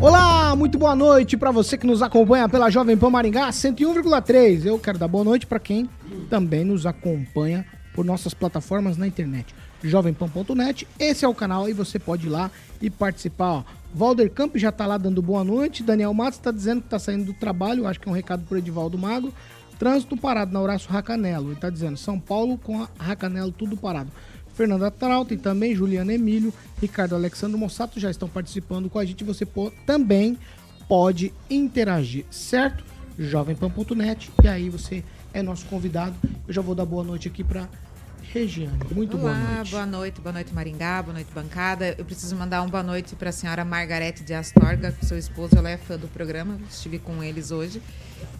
Olá, muito boa noite para você que nos acompanha pela Jovem Pan Maringá 101,3. Eu quero dar boa noite para quem também nos acompanha por nossas plataformas na internet. jovempan.net, esse é o canal e você pode ir lá e participar. Ó. Valder Camp já tá lá dando boa noite. Daniel Matos está dizendo que tá saindo do trabalho, acho que é um recado pro Edivaldo Magro. Trânsito parado na Horácio Racanelo. Ele tá dizendo São Paulo com Racanelo tudo parado. Fernanda Trauta e também Juliana Emílio, Ricardo Alexandre Mossato já estão participando com a gente. Você também pode interagir, certo? Jovempan.net e aí você é nosso convidado. Eu já vou dar boa noite aqui para Regiane. Muito Olá, boa noite. Boa noite, boa noite Maringá, boa noite bancada. Eu preciso mandar uma boa noite para a senhora Margarete de Astorga, seu esposo, ela é fã do programa. Estive com eles hoje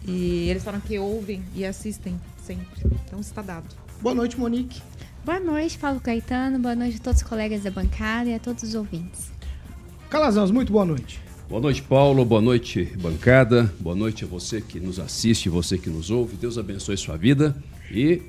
e eles falam que ouvem e assistem sempre. Então está dado. Boa noite, Monique. Boa noite, Paulo Caetano. Boa noite a todos os colegas da bancada e a todos os ouvintes. Calazans, muito boa noite. Boa noite, Paulo. Boa noite, bancada. Boa noite a você que nos assiste, você que nos ouve. Deus abençoe sua vida e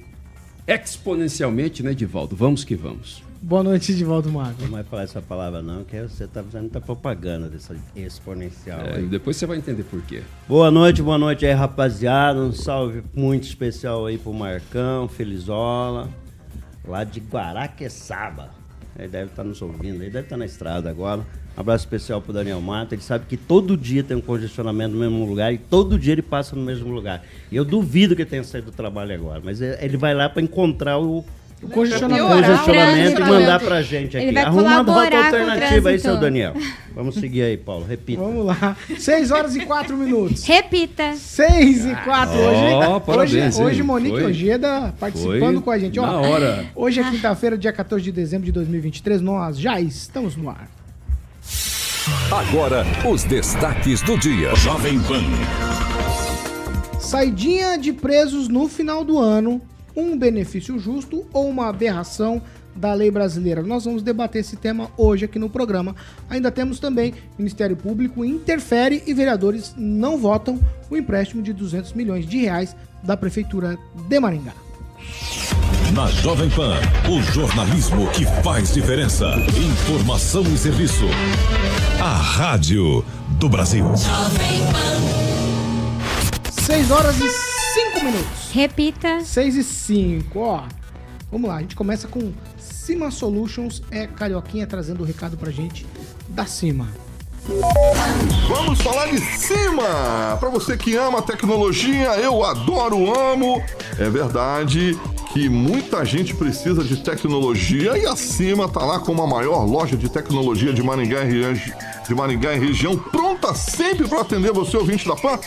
exponencialmente, né, Divaldo? Vamos que vamos. Boa noite, Divaldo Mago. Não vai falar essa palavra não, que você está fazendo muita propaganda dessa exponencial. É, depois você vai entender por quê. Boa noite, boa noite aí, rapaziada. Um salve muito especial aí pro Marcão, Felizola, lá de Guaraqueçaba. Ele deve estar nos ouvindo, ele deve estar na estrada agora. Um abraço especial pro Daniel Mata. Ele sabe que todo dia tem um congestionamento no mesmo lugar e todo dia ele passa no mesmo lugar. E eu duvido que tenha saído do trabalho agora, mas ele vai lá para encontrar o o congestionamento, congestionamento e mandar pra gente aqui. Arruma uma rota alternativa aí, seu Daniel. Vamos seguir aí, Paulo. Repita. Vamos lá. 6 horas e 4 minutos. Repita. 6 e 4. Hoje, oh, parabéns, hoje, hoje Monique Foi. Ojeda participando Foi. com a gente. Ó, Na hora. Hoje é quinta-feira, dia 14 de dezembro de 2023. Nós já estamos no ar. Agora, os destaques do dia. Jovem Pan. Saidinha de presos no final do ano um benefício justo ou uma aberração da lei brasileira. Nós vamos debater esse tema hoje aqui no programa. Ainda temos também Ministério Público interfere e vereadores não votam o empréstimo de 200 milhões de reais da prefeitura de Maringá. Na Jovem Pan, o jornalismo que faz diferença. Informação e serviço. A rádio do Brasil. Jovem Pan. 6 horas e 5 minutos. Repita. 6 e 5, ó. Vamos lá, a gente começa com Cima Solutions, é Carioquinha trazendo o recado pra gente da Cima. Vamos falar de cima! Para você que ama tecnologia, eu adoro, amo. É verdade que muita gente precisa de tecnologia e a Cima tá lá com a maior loja de tecnologia de Maringá e, de Maringá e região, pronta sempre para atender você, ouvinte da PAN,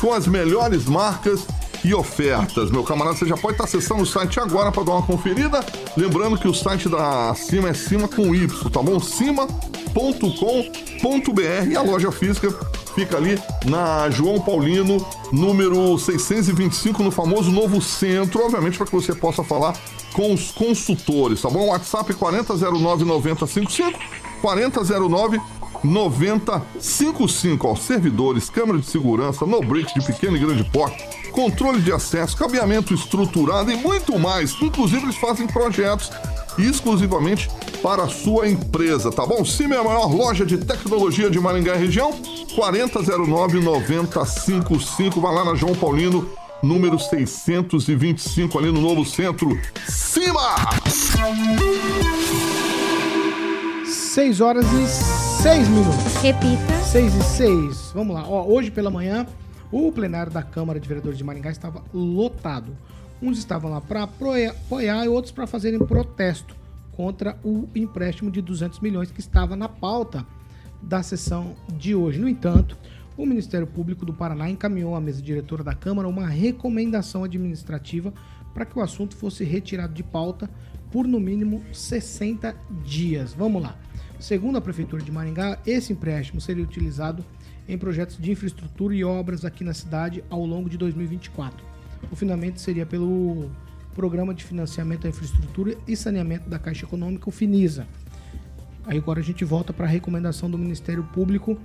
com as melhores marcas e ofertas. Meu camarada, você já pode estar acessando o site agora para dar uma conferida. Lembrando que o site da Cima é Cima com Y, tá bom? cima.com.br e a loja física fica ali na João Paulino, número 625, no famoso Novo Centro, obviamente para que você possa falar com os consultores, tá bom? WhatsApp 4009 9055 4009 9055 aos servidores, câmera de segurança, no bricks de pequeno e grande porte, controle de acesso, cabeamento estruturado e muito mais. Inclusive, eles fazem projetos exclusivamente para a sua empresa, tá bom? Cime é a maior loja de tecnologia de Maringá e região, 4009-9055. Vai lá na João Paulino, número 625, ali no Novo Centro. Cima! 6 horas e 6 minutos. Repita. 6 e 6. Vamos lá. Ó, hoje pela manhã, O plenário da Câmara de Vereadores de Maringá estava lotado. Uns estavam lá para apoiar e outros para fazerem protesto contra o empréstimo de 200 milhões que estava na pauta da sessão de hoje. No entanto, o Ministério Público do Paraná encaminhou à mesa diretora da Câmara uma recomendação administrativa para que o assunto fosse retirado de pauta por no mínimo 60 dias. Vamos lá. Segundo a Prefeitura de Maringá, esse empréstimo seria utilizado em projetos de infraestrutura e obras aqui na cidade ao longo de 2024. O financiamento seria pelo Programa de Financiamento da Infraestrutura e Saneamento da Caixa Econômica, o FINISA. Aí agora a gente volta para a recomendação do Ministério Público,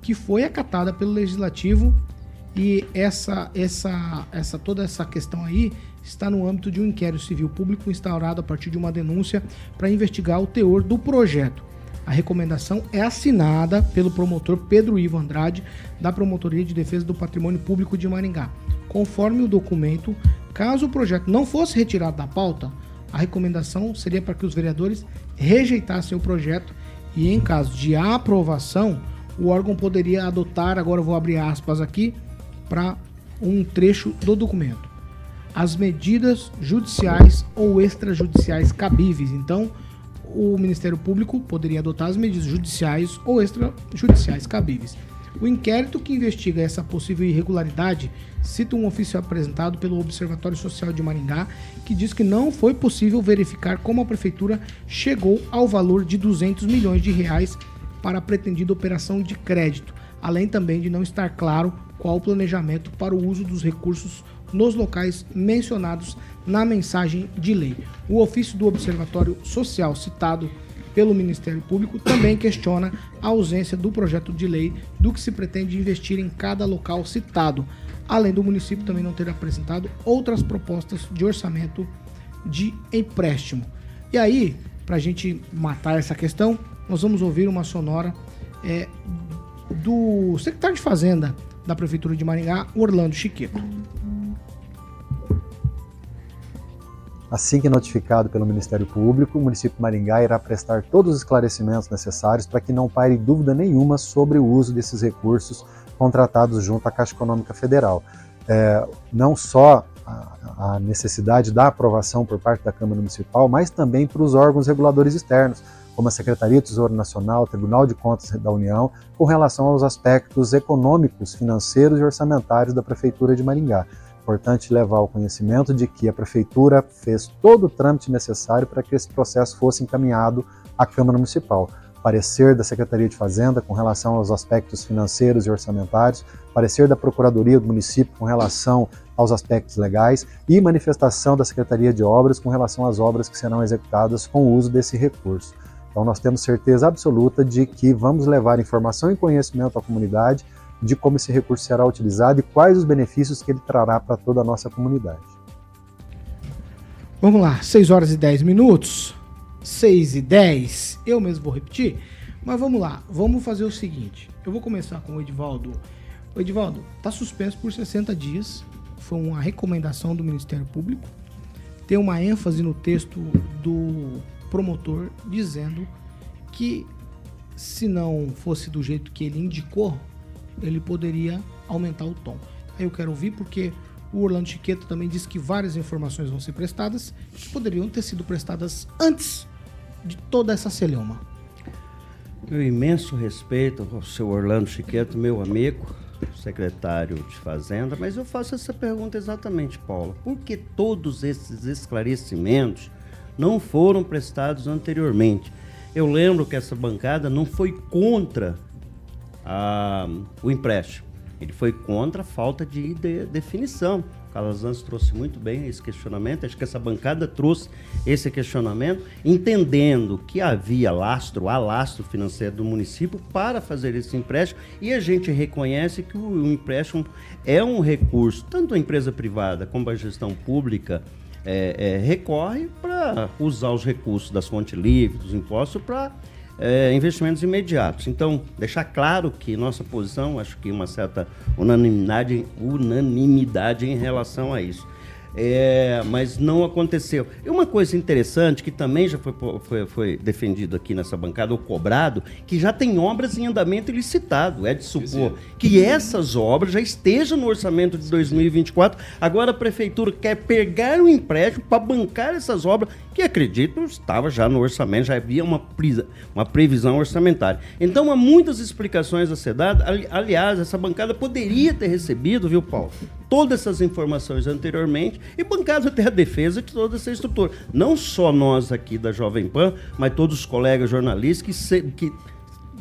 que foi acatada pelo Legislativo e essa, essa, essa toda essa questão aí está no âmbito de um inquérito civil público instaurado a partir de uma denúncia para investigar o teor do projeto. A recomendação é assinada pelo promotor Pedro Ivo Andrade, da Promotoria de Defesa do Patrimônio Público de Maringá. Conforme o documento, caso o projeto não fosse retirado da pauta, a recomendação seria para que os vereadores rejeitassem o projeto e, em caso de aprovação, o órgão poderia adotar, agora vou abrir aspas aqui, para um trecho do documento. As medidas judiciais ou extrajudiciais cabíveis. Então, o Ministério Público poderia adotar as medidas judiciais ou extrajudiciais cabíveis. O inquérito que investiga essa possível irregularidade cita um ofício apresentado pelo Observatório Social de Maringá que diz que não foi possível verificar como a prefeitura chegou ao valor de 200 milhões de reais para a pretendida operação de crédito, além também de não estar claro qual o planejamento para o uso dos recursos nos locais mencionados na mensagem de lei. O ofício do Observatório Social citado pelo Ministério Público também questiona a ausência do projeto de lei do que se pretende investir em cada local citado, além do município também não ter apresentado outras propostas de orçamento de empréstimo. E aí, para a gente matar essa questão, nós vamos ouvir uma sonora é, do secretário de Fazenda da Prefeitura de Maringá, Orlando Chiqueto. Assim que notificado pelo Ministério Público, o município de Maringá irá prestar todos os esclarecimentos necessários para que não paire dúvida nenhuma sobre o uso desses recursos contratados junto à Caixa Econômica Federal. É, não só a, a necessidade da aprovação por parte da Câmara Municipal, mas também para os órgãos reguladores externos, como a Secretaria do Tesouro Nacional, Tribunal de Contas da União, com relação aos aspectos econômicos, financeiros e orçamentários da Prefeitura de Maringá importante levar ao conhecimento de que a Prefeitura fez todo o trâmite necessário para que esse processo fosse encaminhado à Câmara Municipal. Parecer da Secretaria de Fazenda com relação aos aspectos financeiros e orçamentários, parecer da Procuradoria do município com relação aos aspectos legais e manifestação da Secretaria de Obras com relação às obras que serão executadas com o uso desse recurso. Então, nós temos certeza absoluta de que vamos levar informação e conhecimento à comunidade de como esse recurso será utilizado e quais os benefícios que ele trará para toda a nossa comunidade. Vamos lá, 6 horas e 10 minutos. 6 e 10. Eu mesmo vou repetir. Mas vamos lá, vamos fazer o seguinte. Eu vou começar com o Edivaldo. O Edivaldo, está suspenso por 60 dias. Foi uma recomendação do Ministério Público. Tem uma ênfase no texto do promotor dizendo que se não fosse do jeito que ele indicou, ele poderia aumentar o tom. Aí eu quero ouvir porque o Orlando Chiqueta também disse que várias informações vão ser prestadas que poderiam ter sido prestadas antes de toda essa celeuma. Meu imenso respeito ao seu Orlando Chiqueto, meu amigo, secretário de Fazenda, mas eu faço essa pergunta exatamente, Paula. Por que todos esses esclarecimentos não foram prestados anteriormente? Eu lembro que essa bancada não foi contra a, o empréstimo. Ele foi contra a falta de, de definição. O Calazans trouxe muito bem esse questionamento, acho que essa bancada trouxe esse questionamento, entendendo que havia lastro, há lastro financeiro do município para fazer esse empréstimo, e a gente reconhece que o, o empréstimo é um recurso, tanto a empresa privada como a gestão pública é, é, recorre para usar os recursos das fontes livres, dos impostos, para é, investimentos imediatos. Então, deixar claro que nossa posição, acho que uma certa unanimidade, unanimidade em relação a isso. É, mas não aconteceu. E uma coisa interessante que também já foi, foi, foi defendido aqui nessa bancada, ou cobrado, que já tem obras em andamento ilicitado. É de supor que essas obras já estejam no orçamento de 2024. Agora a prefeitura quer pegar o empréstimo para bancar essas obras, que acredito estava já no orçamento, já havia uma, prisa, uma previsão orçamentária. Então há muitas explicações a ser dadas. Ali- Aliás, essa bancada poderia ter recebido, viu, Paulo? Todas essas informações anteriormente e bancado até a defesa de toda essa estrutura. Não só nós aqui da Jovem Pan, mas todos os colegas jornalistas que, se- que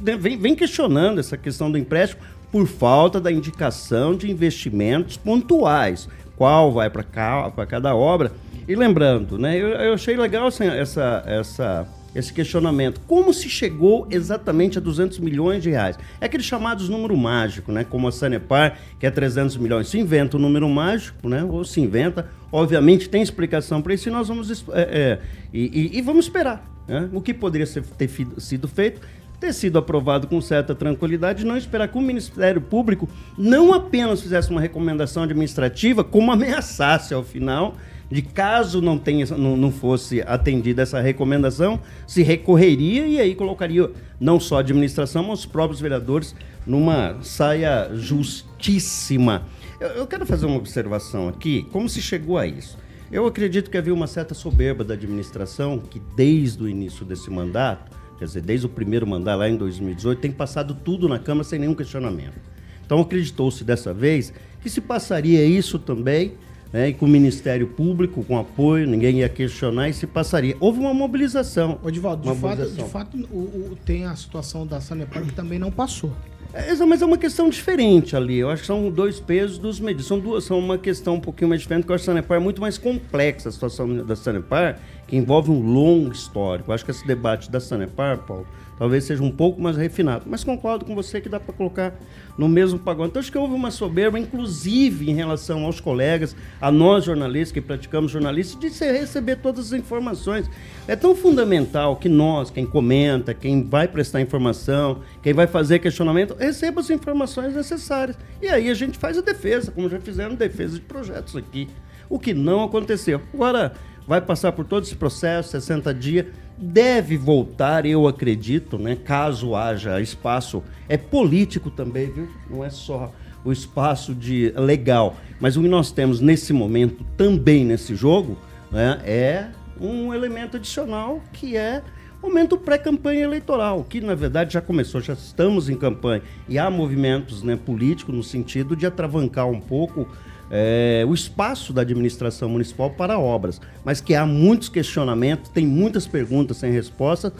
né, vem, vem questionando essa questão do empréstimo por falta da indicação de investimentos pontuais. Qual vai para cada obra. E lembrando, né, eu, eu achei legal essa, essa, essa- esse questionamento. Como se chegou exatamente a 200 milhões de reais? É aqueles chamados número mágico, né? Como a Sanepar, que é 300 milhões. Se inventa um número mágico, né? Ou se inventa. Obviamente tem explicação para isso e nós vamos, é, é, e, e- e vamos esperar. né? O que poderia ser, ter fi- sido feito ter sido aprovado com certa tranquilidade, não esperar que o Ministério Público não apenas fizesse uma recomendação administrativa, como ameaçasse ao final de caso não, tenha, não, não fosse atendida essa recomendação, se recorreria e aí colocaria não só a administração, mas os próprios vereadores numa saia justíssima. Eu, eu quero fazer uma observação aqui, como se chegou a isso. Eu acredito que havia uma certa soberba da administração que desde o início desse mandato quer dizer, desde o primeiro mandato lá em 2018, tem passado tudo na Câmara sem nenhum questionamento. Então acreditou-se dessa vez que se passaria isso também, né, e com o Ministério Público, com apoio, ninguém ia questionar e se passaria. Houve uma mobilização. Ô, Divaldo, de Uma fato, de mobilização. fato o, o- tem a situação da Sanepar que também não passou. É, mas é uma questão diferente ali. Eu acho que são dois pesos dos medidos. São duas, são uma questão um pouquinho mais diferente, porque eu acho que a Sanepar é muito mais complexa a situação da Sanepar, que envolve um longo histórico. Eu acho que esse debate da Sanepar, Paulo, talvez seja um pouco mais refinado. Mas concordo com você que dá para colocar no mesmo pagode. Então acho que houve uma soberba, inclusive em relação aos colegas, a nós jornalistas que praticamos jornalismo, de receber todas as informações. É tão fundamental que nós, quem comenta, quem vai prestar informação, quem vai fazer questionamento, receba as informações necessárias. E aí a gente faz a defesa, como já fizeram defesa de projetos aqui. O que não aconteceu. Agora vai passar por todo esse processo, 60 dias, deve voltar, eu acredito, né? Caso haja espaço, é político também, viu? Não é só o espaço de legal, mas o que nós temos nesse momento também nesse jogo, né, é um elemento adicional que é momento pré-campanha eleitoral, que na verdade já começou, já estamos em campanha e há movimentos né, políticos no sentido de atravancar um pouco é, o espaço da administração municipal para obras, mas que há muitos questionamentos, tem muitas perguntas sem resposta,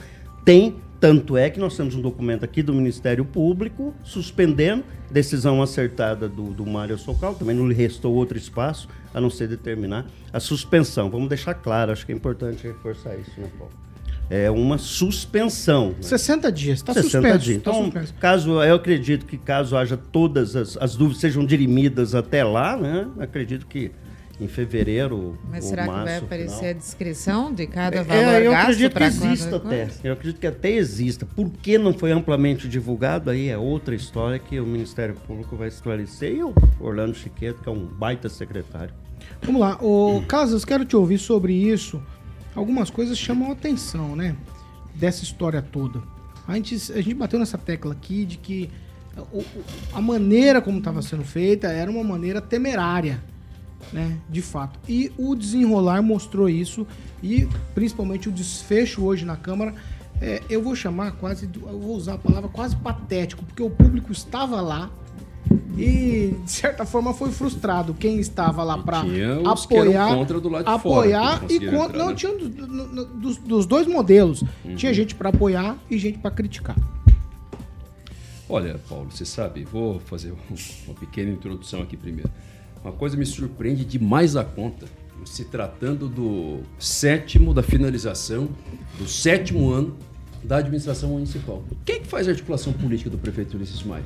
tem, tanto é que nós temos um documento aqui do Ministério Público suspendendo decisão acertada do, do Mário Socal, também não lhe restou outro espaço a não ser determinar a suspensão. Vamos deixar claro, acho que é importante reforçar isso, né, Paulo? É uma suspensão. né? 60 dias, tá 60 suspenso. dias. tá Então, suspenso. caso eu acredito que caso haja todas as, as dúvidas sejam dirimidas até lá, né? Acredito que em fevereiro Mas ou será que vai março, aparecer final. a descrição de cada valor É, eu gasto acredito que exista até. Eu acredito que até exista. Por que não foi amplamente divulgado? Aí é outra história que o Ministério Público vai esclarecer. E o Orlando Chiqueto, que é um baita secretário. Vamos lá, ô Casas, quero te ouvir sobre isso. Algumas coisas chamam a atenção, né? Dessa história toda. A gente, a gente bateu nessa tecla aqui de que a maneira como estava sendo feita era uma maneira temerária, né? De fato. E o desenrolar mostrou isso e principalmente o desfecho hoje na Câmara. é, eu vou chamar quase, eu vou usar a palavra quase patético, porque o público estava lá e de certa forma foi frustrado. Quem estava lá para apoiar, contra do lado de fora, apoiar não e contra, não né? tinha do- do- do- dos, dos dois modelos. Uhum. Tinha gente para apoiar e gente para criticar. Olha, Paulo, você sabe, vou fazer um- uma pequena introdução aqui primeiro. Uma coisa me surpreende demais a conta, se tratando do sétimo, da finalização, do sétimo ano da administração municipal. Quem é que faz a articulação política do prefeito Ulisses Maia?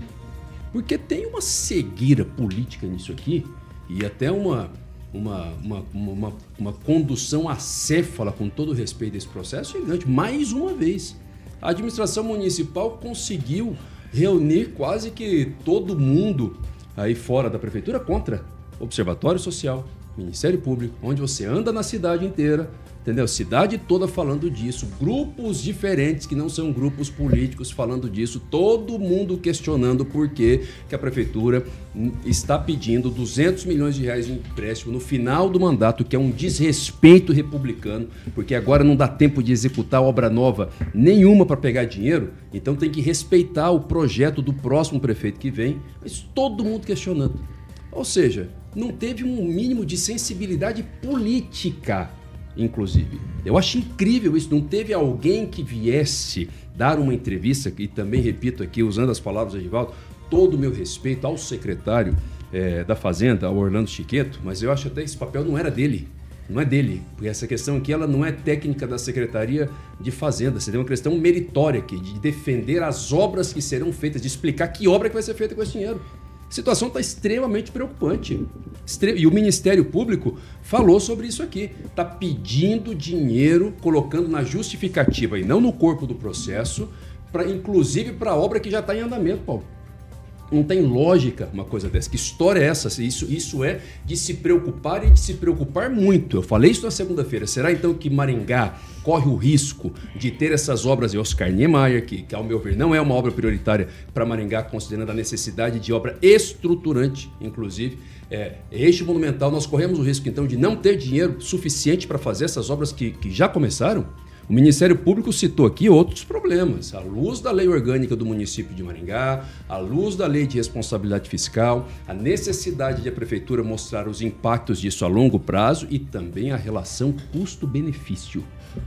Porque tem uma cegueira política nisso aqui e até uma, uma, uma, uma, uma condução acéfala, com todo respeito desse processo, gigante. Mais uma vez, a administração municipal conseguiu reunir quase que todo mundo aí fora da prefeitura contra Observatório Social, Ministério Público, onde você anda na cidade inteira, entendeu? Cidade toda falando disso, grupos diferentes que não são grupos políticos falando disso, todo mundo questionando por que, a prefeitura está pedindo 200 milhões de reais de empréstimo no final do mandato, que é um desrespeito republicano, porque agora não dá tempo de executar obra nova nenhuma para pegar dinheiro, então tem que respeitar o projeto do próximo prefeito que vem, mas todo mundo questionando. Ou seja, não teve um mínimo de sensibilidade política inclusive. Eu acho incrível isso. Não teve alguém que viesse dar uma entrevista, e também repito aqui, usando as palavras de Edivaldo, todo o meu respeito ao secretário é, da Fazenda, ao Orlando Chiqueto, mas eu acho até que esse papel não era dele. Não é dele, porque essa questão aqui ela não é técnica da Secretaria de Fazenda, seria uma questão meritória aqui, de defender as obras que serão feitas, de explicar que obra que vai ser feita com esse dinheiro. Situação está extremamente preocupante. E o Ministério Público falou sobre isso aqui. Está pedindo dinheiro, colocando na justificativa e não no corpo do processo, pra, inclusive para a obra que já está em andamento, Paulo. Não tem lógica uma coisa dessa. Que história é essa? Isso, isso é de se preocupar e de se preocupar muito. Eu falei isso na segunda-feira. Será então que Maringá corre o risco de ter essas obras de Oscar Niemeyer, que, que ao meu ver não é uma obra prioritária para Maringá, considerando a necessidade de obra estruturante, inclusive. É, este monumental, nós corremos o risco então de não ter dinheiro suficiente para fazer essas obras que, que já começaram? O Ministério Público citou aqui outros problemas, à luz da lei orgânica do município de Maringá, à luz da lei de responsabilidade fiscal, a necessidade de a prefeitura mostrar os impactos disso a longo prazo e também a relação custo-benefício.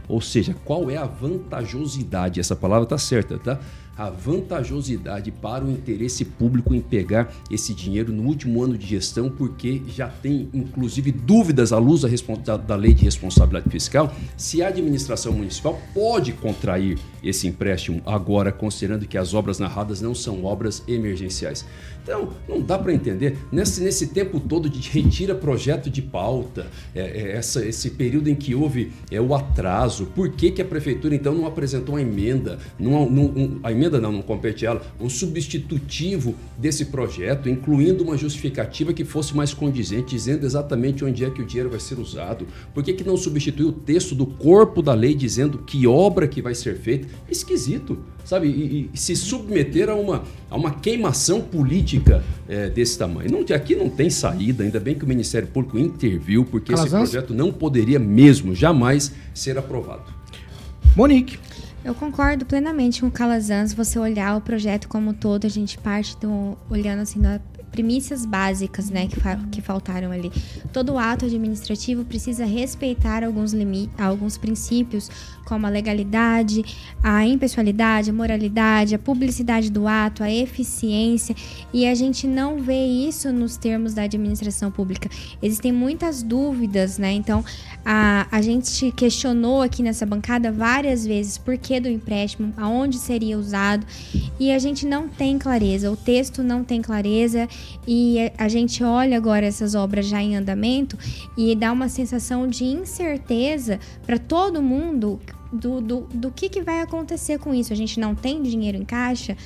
Ou seja, qual é a vantajosidade? Essa palavra está certa, tá? A vantajosidade para o interesse público em pegar esse dinheiro no último ano de gestão, porque já tem inclusive dúvidas à luz da, da, lei de responsabilidade fiscal se a administração municipal pode contrair esse empréstimo agora, considerando que as obras narradas não são obras emergenciais. Então, não dá para entender. Nesse, nesse tempo todo de retira projeto de pauta, é, é, essa, esse período em que houve é, o atraso, por que, que a prefeitura então não apresentou uma emenda? Não, não, um, a emenda não, não compete ela, um substitutivo desse projeto, incluindo uma justificativa que fosse mais condizente, dizendo exatamente onde é que o dinheiro vai ser usado. Por que, que não substituiu o texto do corpo da lei dizendo que obra que vai ser feita? Esquisito sabe, e, e, se submeter a uma, a uma queimação política é, desse tamanho. Não, aqui não tem saída, ainda bem que o Ministério Público interviu, porque Calazans? esse projeto não poderia mesmo, jamais, ser aprovado. Monique. Eu concordo plenamente com o Calazans. Você olhar o projeto como um todo, a gente parte do, olhando assim da premissas básicas, né, que, fa que faltaram ali. Todo ato administrativo precisa respeitar alguns limites, alguns princípios, como a legalidade, a impessoalidade, a moralidade, a publicidade do ato, a eficiência, e a gente não vê isso nos termos da administração pública. Existem muitas dúvidas, né? Então, a, a gente questionou aqui nessa bancada várias vezes por que do empréstimo, aonde seria usado, e a gente não tem clareza, o texto não tem clareza, e a gente olha agora essas obras já em andamento e dá uma sensação de incerteza para todo mundo do, do, do que, que vai acontecer com isso. A gente não tem dinheiro em caixa.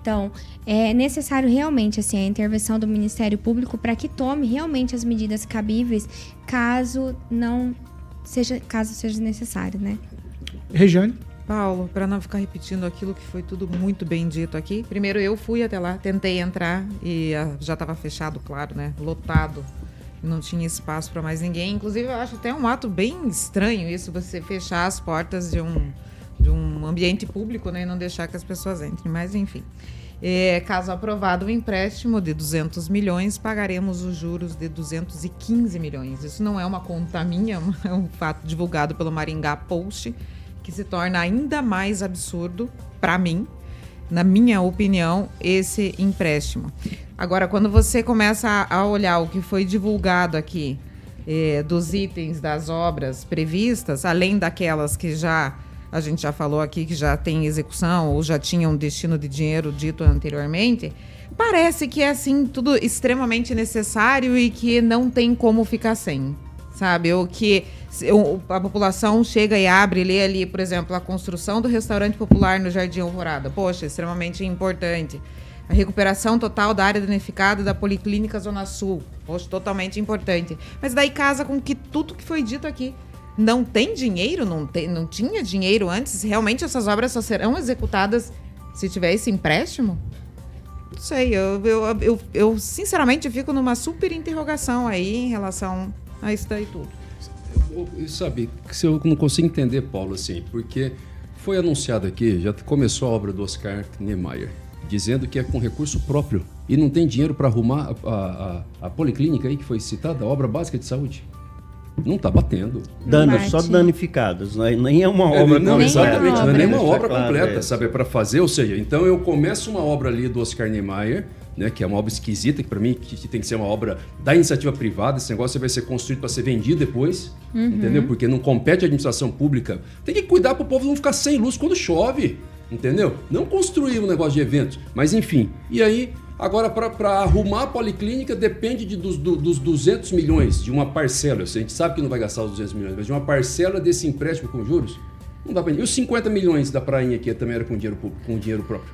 Então, é necessário realmente assim, a intervenção do Ministério Público para que tome realmente as medidas cabíveis, caso não seja, caso seja necessário, né? Regiane? Paulo, para não ficar repetindo aquilo que foi tudo muito bem dito aqui, primeiro eu fui até lá, tentei entrar e ah, já estava fechado, claro, né? Lotado. Não tinha espaço para mais ninguém. Inclusive, eu acho até um ato bem estranho isso, você fechar as portas de um, de um ambiente público né, e não deixar que as pessoas entrem. Mas, enfim. É, caso aprovado o empréstimo de 200 milhões, pagaremos os juros de 215 milhões. Isso não é uma conta minha, é um fato divulgado pelo Maringá Post que se torna ainda mais absurdo para mim, na minha opinião, esse empréstimo. Agora, quando você começa a olhar o que foi divulgado aqui eh, dos itens das obras previstas, além daquelas que já a gente já falou aqui que já tem execução ou já tinham um destino de dinheiro dito anteriormente, parece que é assim tudo extremamente necessário e que não tem como ficar sem sabe? Ou que a população chega e abre lê ali, por exemplo, a construção do restaurante popular no Jardim Alvorada. Poxa, extremamente importante. A recuperação total da área danificada da Policlínica Zona Sul. Poxa, totalmente importante. Mas daí casa com que tudo que foi dito aqui. Não tem dinheiro? Não, tem, não tinha dinheiro antes? Realmente essas obras só serão executadas se tiver esse empréstimo? Não sei, eu, eu, eu, eu sinceramente fico numa super interrogação aí em relação a isso daí tudo. Eu- eu- Sabe, que se eu não consigo entender, Paulo, assim, porque foi anunciado aqui, já começou a obra do Oscar Niemeyer, dizendo que é com recurso próprio e não tem dinheiro para arrumar a, a- a- a policlínica aí que foi citada, a obra básica de saúde. Não está batendo. Danos, Bate. só danificados, não é- nem é uma É, obra não, completa. exatamente, não é nem uma obra claro completa, sabe? É para fazer, ou seja, então eu começo uma obra ali do Oscar Niemeyer, né, que é uma obra esquisita, que para mim que que tem que ser uma obra da iniciativa privada, esse negócio vai ser construído para ser vendido depois, entendeu? Porque não compete à administração pública. Tem que cuidar para o povo não ficar sem luz quando chove, entendeu? Não construir um negócio de eventos, mas enfim. E aí, agora para arrumar a policlínica depende de, dos, do- dos 200 milhões de uma parcela. A gente sabe que não vai gastar os 200 milhões, mas de uma parcela desse empréstimo com juros. Não dá pra... E os 50 milhões da prainha aqui também era com dinheiro, com dinheiro próprio.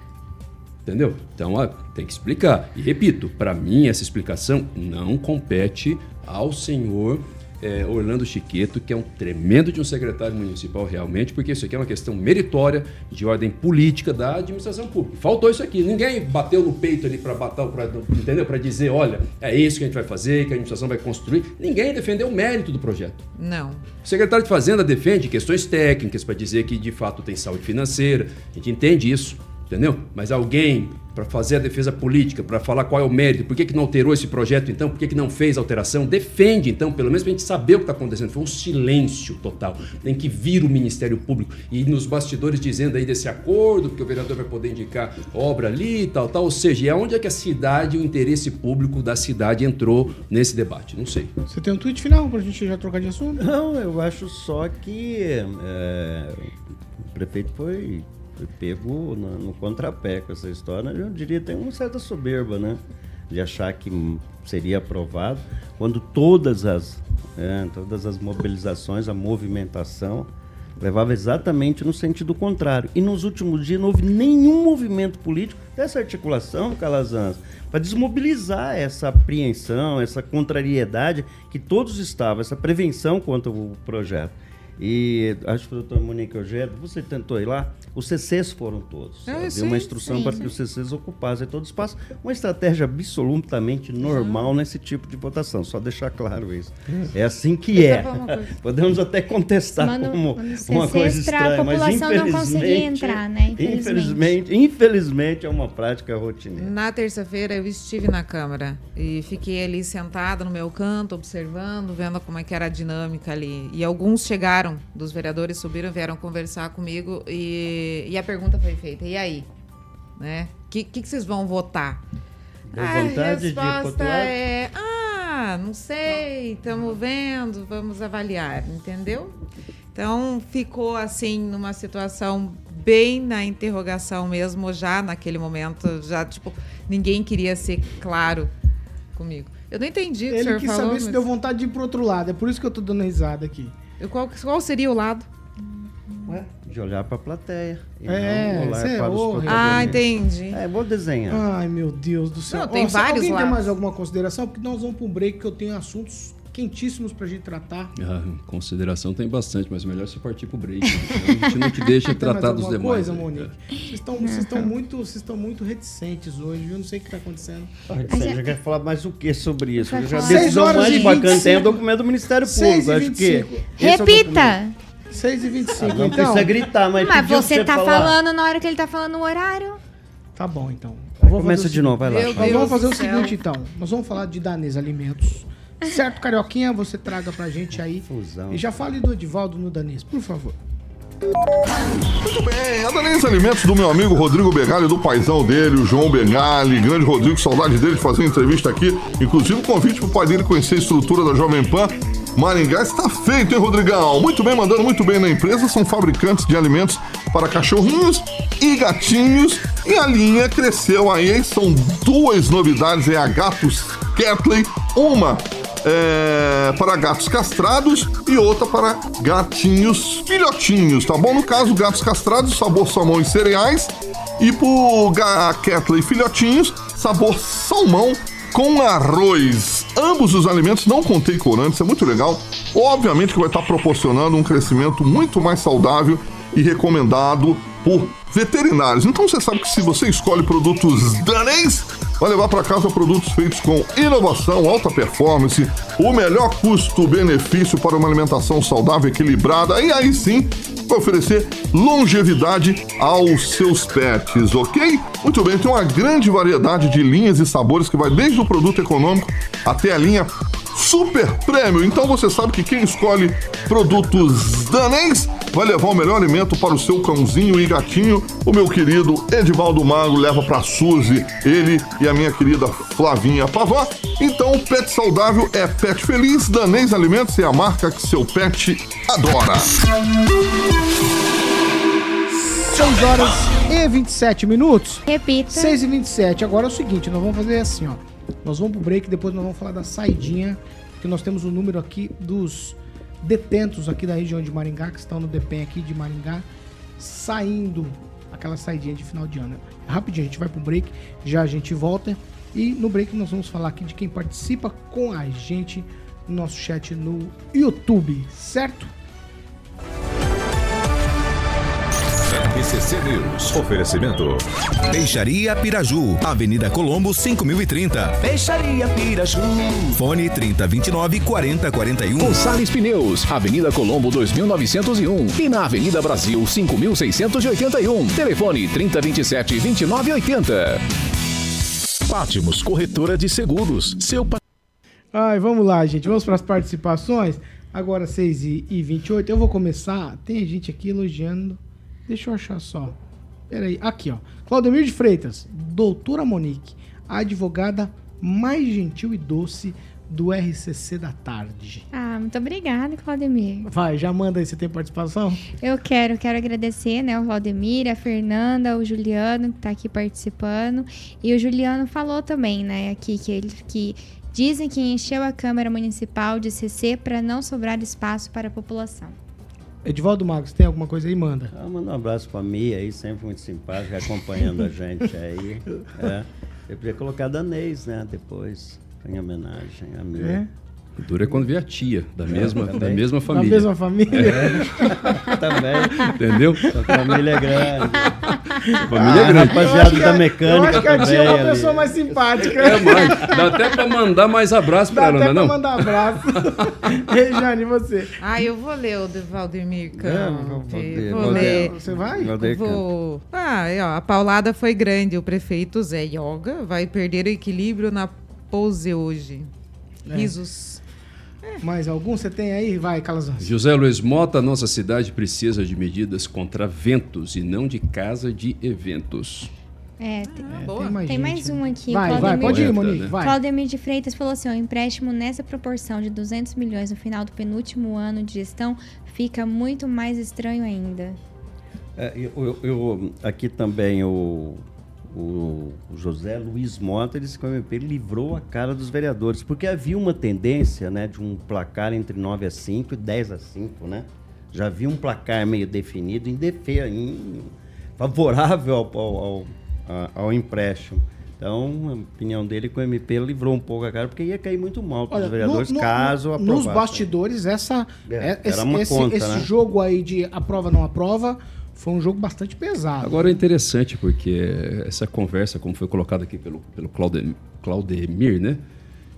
Entendeu? Então, ó, tem que explicar. E repito, para mim essa explicação não compete ao senhor eh, Orlando Chiqueto, que é um tremendo de um secretário municipal realmente, porque isso aqui é uma questão meritória de ordem política da administração pública. Faltou isso aqui. Ninguém bateu no peito ali para bater, pra, entendeu? Para dizer, olha, é isso que a gente vai fazer, que a administração vai construir. Ninguém defendeu o mérito do projeto. Não. O secretário de Fazenda defende questões técnicas para dizer que de fato tem saúde financeira. A gente entende isso, entendeu? Mas alguém para fazer a defesa política, para falar qual é o mérito, por que, que não alterou esse projeto então, por que, que não fez alteração, defende então, pelo menos para a gente saber o que está acontecendo. Foi um silêncio total. Tem que vir o Ministério Público e ir nos bastidores dizendo aí desse acordo, porque o vereador vai poder indicar obra ali e tal, tal. Ou seja, é onde é que a cidade, o interesse público da cidade entrou nesse debate? Não sei. Você tem um tweet final pra gente já trocar de assunto? Não, eu acho só que é, o prefeito foi, foi pego no, no contrapé com essa história. Eu diria tem uma certa soberba, né? De achar que seria aprovado, quando todas as, é, todas as mobilizações, a movimentação, levava exatamente no sentido contrário. E nos últimos dias não houve nenhum movimento político dessa articulação, Calazans, para desmobilizar essa apreensão, essa contrariedade que todos estavam, essa prevenção contra o projeto. E acho que o doutor Monique Eugênio, você tentou ir lá, os CCs foram todos. Ah, sim, uma instrução sim. para que os CCs ocupassem todo o espaço. Uma estratégia absolutamente normal nesse tipo de votação, só deixar claro isso. É assim que é. Podemos até contestar Manda- como uma coisa estranha, mas população não conseguir infelizmente- entrar, né? Infelizmente. Infelizmente, infelizmente é uma prática rotineira. Na terça-feira eu estive na Câmara e fiquei ali sentada no meu canto, observando, vendo como é que era a dinâmica ali. E alguns chegaram, dos vereadores subiram, vieram conversar comigo e, e a pergunta foi feita, e aí? Né? O que, que, que vocês vão votar? Deu a resposta é, ah, não sei, estamos vendo, vamos avaliar, entendeu? Então ficou assim numa situação bem na interrogação mesmo, já naquele momento, já tipo, ninguém queria ser claro comigo. Eu não entendi o que o Ele senhor quis falou. saber se mas- deu vontade de ir pro outro lado. É por isso que eu tô dando risada aqui. Qual, qual seria o lado? Ué, de olhar para a plateia. E É, não olhar é para os horrível. Ah, protagonistas. entendi. É, vou desenhar. Ai, meu Deus do céu. Não, tem Ó, se vários Alguém tem mais alguma consideração? Porque nós vamos pro break que eu tenho assuntos quentíssimos pra gente tratar. Ah, consideração tem bastante, mas melhor você partir pro break. né? A gente não te deixa tratar dos demais. coisa, aí, Monique? cara. Vocês estão, vocês estão muito, vocês estão muito reticentes hoje, viu? Eu não sei o que tá acontecendo. Você já quer falar mais o que sobre isso? Vai Já a decisão mais bacana 25. tem é o documento do Ministério Público. Acho 25. que. é o. Repita! 6 e 25 Ah, não então. precisa gritar, mas. Mas você tá falar. falando na hora que ele tá falando o horário. Tá bom, então. Eu Começa de o novo, vai lá. Nós vamos fazer o céu. seguinte, então. Nós vamos falar de Danês Alimentos. Certo, Carioquinha? Você traga pra gente aí. Fusão. E já fale do Edivaldo no Danês, por favor. Muito bem, a Danês Alimentos do meu amigo Rodrigo Begali, do paizão dele, o João Begali, grande Rodrigo, saudade dele de fazer uma entrevista aqui. Inclusive o convite pro pai dele conhecer a estrutura da Jovem Pan. Maringá está feito, hein, Rodrigão? Muito bem, mandando muito bem na empresa. São fabricantes de alimentos para cachorrinhos e gatinhos. E a linha cresceu aí. São duas novidades: é a Gatos Catley. Uma é, para gatos castrados e outra para gatinhos filhotinhos, tá bom? No caso, gatos castrados, sabor salmão e cereais. E pro ga- Catley filhotinhos, sabor salmão com arroz. Ambos os alimentos não contêm corantes, é muito legal. Obviamente que vai estar proporcionando um crescimento muito mais saudável e recomendado por veterinários. Então você sabe que se você escolhe produtos danês, vai levar para casa produtos feitos com inovação, alta performance, o melhor custo-benefício para uma alimentação saudável equilibrada. E aí sim, vai oferecer longevidade aos seus pets, ok? Muito bem, tem uma grande variedade de linhas e sabores que vai desde o produto econômico até a linha super prêmio. Então você sabe que quem escolhe produtos danês vai levar o melhor alimento para o seu cãozinho e gatinho. O meu querido Edivaldo Mago leva para Suzy, ele e a minha querida Flavinha Pavã. Então, pet saudável é pet feliz. Danês Alimentos é a marca que seu pet adora. 6 horas e 27 minutos. Repita. 6 e 27. Agora é o seguinte, nós vamos fazer assim, ó. Nós vamos pro break, depois nós vamos falar da saidinha, que nós temos o número aqui dos detentos aqui da região de Maringá, que estão no DPEM aqui de Maringá, saindo aquela saidinha de final de ano. Rapidinho, a gente vai pro break, já a gente volta. E no break nós vamos falar aqui de quem participa com a gente no nosso chat no YouTube, certo? RCC News. Oferecimento. Peixaria Piraju, Avenida Colombo 5030. Peixaria Piraju. Fone 3029 4041. Gonçalves Pneus, Avenida Colombo 2901 e na Avenida Brasil 5681. Telefone 3027 2980. Pátimos Corretora de Seguros. Seu Ai, vamos lá, gente. Vamos para as participações. Agora 6 e e 28 Eu vou começar. Tem gente aqui elogiando. Deixa eu achar só. Peraí. Aqui, ó. Claudemir de Freitas. Doutora Monique. A advogada mais gentil e doce do RCC da tarde. Ah, muito obrigada, Claudemir. Vai, já manda aí. Você tem participação? Eu quero, quero agradecer, né, o Valdemir, a Fernanda, o Juliano que tá aqui participando. E o Juliano falou também, né, aqui que ele que dizem que encheu a Câmara Municipal de CC para não sobrar espaço para a população. Edivaldo Magos, tem alguma coisa aí? Manda. Ah, manda um abraço pra Mia aí, sempre muito simpática, acompanhando a gente aí. É. Eu podia colocar Danês, né? Depois, em homenagem a Mia. É? O duro é quando vê a tia, da mesma, da mesma Da família. mesma família. Também. Entendeu? Sua família é grande. Família é Ah, grande. rapaziada da Eu mecânica acho que a tia é uma também pessoa ali. mais simpática. É mais. Dá até pra mandar mais abraço pra Dá ela, até não é pra mandar abraço. Rejane, e você? Ah, eu vou ler o de Valdemir É, Campos. vou- vou ler, Vou ler. Você vai? Vou. Ah, ó, a paulada foi grande. O prefeito Zé Yoga vai perder o equilíbrio na pose hoje. É. Risos. Mais algum você tem aí? Vai, Calazans. José Luiz Mota, nossa cidade precisa de medidas contra ventos e não de casa de eventos. É, tem, boa. Tem mais, tem mais né? um aqui. Vai, vai, pode ir, Monique, né? vai. Claudemir de Freitas falou assim: o empréstimo nessa proporção de 200 milhões no final do penúltimo ano de gestão fica muito mais estranho ainda. É, eu, eu- eu- aqui também o, o, José Luiz Mota, disse que o MP livrou a cara dos vereadores, porque havia uma tendência né, de um placar entre 9 a 5 e 10 a 5, né? Já havia um placar meio definido em defesa, em, favorável ao, ao, ao, ao empréstimo. Então, a opinião dele que o MP livrou um pouco a cara, porque ia cair muito mal para os vereadores no- no- caso Nos aprovasse. bastidores, essa, É, é- esse, esse- conta, esse né? jogo aí de aprova não aprova foi um jogo bastante pesado. Agora é interessante porque essa conversa, como foi colocado aqui pelo, pelo Claudemir, Claudemir né?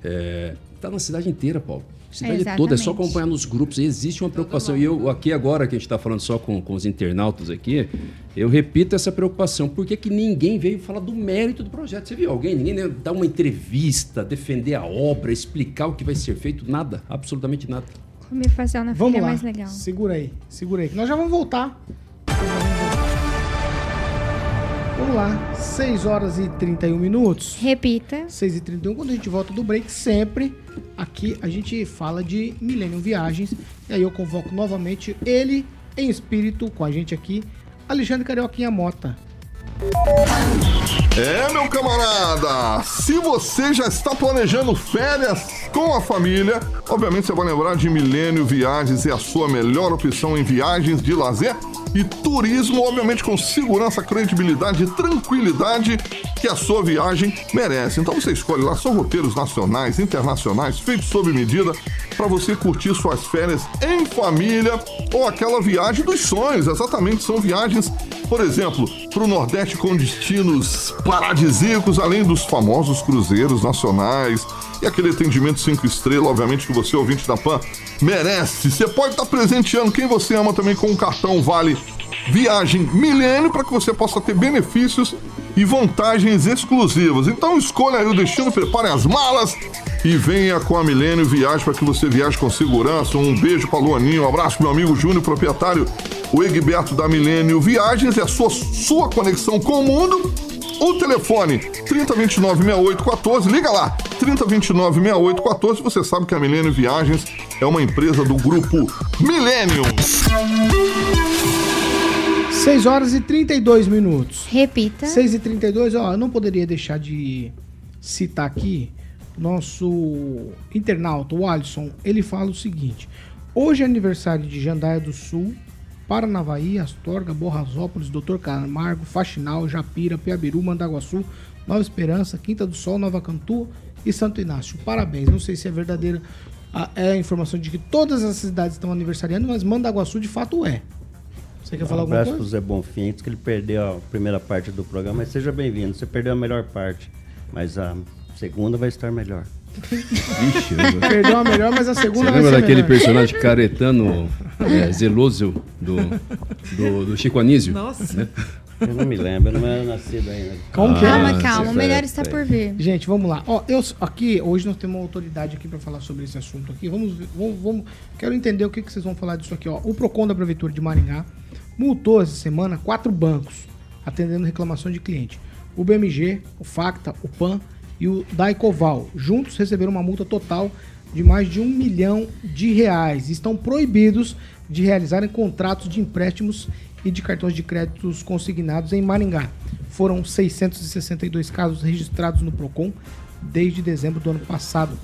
É, tá na cidade inteira, Paulo. Cidade Exatamente. toda, é só acompanhar nos grupos. Existe uma preocupação. E eu, aqui agora, que a gente está falando só com, com os internautas aqui, eu repito essa preocupação. Por que, que ninguém veio falar do mérito do projeto? Você viu alguém? Ninguém né, dar uma entrevista, defender a obra, explicar o que vai ser feito? Nada, absolutamente nada. Comer na Vamos feira é lá. mais legal. Segura aí, segura aí. que Nós já vamos voltar. Vamos lá, 6 horas e 31 minutos. Repita. 6 e 31 quando a gente volta do break, sempre aqui a gente fala de Millennium Viagens. E aí eu convoco novamente ele em espírito com a gente aqui, Alexandre Carioquinha Mota. É, meu camarada, se você já está planejando férias com a família, obviamente você vai lembrar de Milênio Viagens, é a sua melhor opção em viagens de lazer e turismo, obviamente com segurança, credibilidade e tranquilidade que a sua viagem merece. Então você escolhe lá, são roteiros nacionais, internacionais, feitos sob medida para você curtir suas férias em família ou aquela viagem dos sonhos. Exatamente, são viagens, por exemplo, para o Nordeste com destinos paradisíacos, além dos famosos cruzeiros nacionais e aquele atendimento cinco estrelas, obviamente que você, ouvinte da PAN, merece. Você pode estar presenteando quem você ama também com um cartão Vale Viagem Milênio para que você possa ter benefícios e vantagens exclusivas. Então escolha o destino, prepare as malas e venha com a Milênio Viagem para que você viaje com segurança. Um beijo para Luaninho, um abraço meu amigo Júnior, proprietário, o Egberto da Milênio Viagens, é a sua, sua conexão com o mundo. O telefone 3029 6814, liga lá, 3029 6814, você sabe que a Milênio Viagens é uma empresa do grupo Millennium. 6 horas e 32 minutos. Repita. 6 e 32, ó, eu não poderia deixar de citar aqui nosso internauta, o Alisson. Ele fala o seguinte: hoje é aniversário de Jandaia do Sul, Paranavaí, Astorga, Borrasópolis, Doutor Camargo, Faxinal, Japira, Piabiru, Mandaguaçu, Nova Esperança, Quinta do Sol, Nova Cantu e Santo Inácio. Parabéns. Não sei se é verdadeira a, é a informação de que todas as cidades estão aniversariando, mas Mandaguaçu de fato é. Você quer falar um alguma abraço pro coisa? Zé Bonfim, que ele perdeu a primeira parte do programa, mas seja bem-vindo. Você perdeu a melhor parte, mas a segunda vai estar melhor. Vixe, eu- Perdeu a melhor, mas a Você segunda vai lembra ser daquele melhor. personagem caretano é, zeloso do, do, do Chico Anísio? Nossa. Né? Eu não me lembro, eu não era nascido ainda. Como que é? Calma, Ah, calma. certo, O melhor está é. por vir. Gente, vamos lá. Ó, eu aqui hoje nós temos uma autoridade aqui para falar sobre esse assunto aqui. Vamos, vamos, vamos- quero entender o que, que vocês vão falar disso aqui. Ó, o Procon da prefeitura de Maringá multou essa semana quatro bancos atendendo reclamação de cliente. O BMG, o Facta, o Pan e o Daicoval juntos receberam uma multa total de mais de um milhão de reais. Estão proibidos de realizarem contratos de empréstimos e de cartões de créditos consignados em Maringá. Foram 662 casos registrados no Procon desde dezembro do ano passado.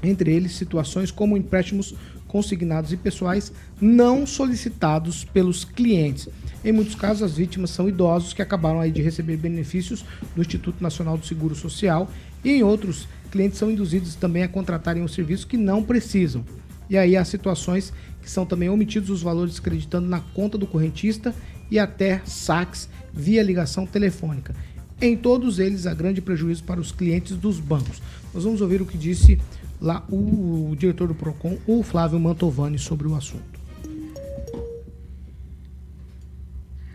Entre eles, situações como empréstimos consignados e pessoais não solicitados pelos clientes. Em muitos casos, as vítimas são idosos que acabaram aí de receber benefícios do Instituto Nacional do Seguro Social e em outros, clientes são induzidos também a contratarem um serviço que não precisam. E aí há situações que são também omitidos os valores acreditando na conta do correntista e até saques via ligação telefônica. Em todos eles, há grande prejuízo para os clientes dos bancos. Nós vamos ouvir o que disse lá o, diretor do PROCON, o Flávio Mantovani, sobre o assunto.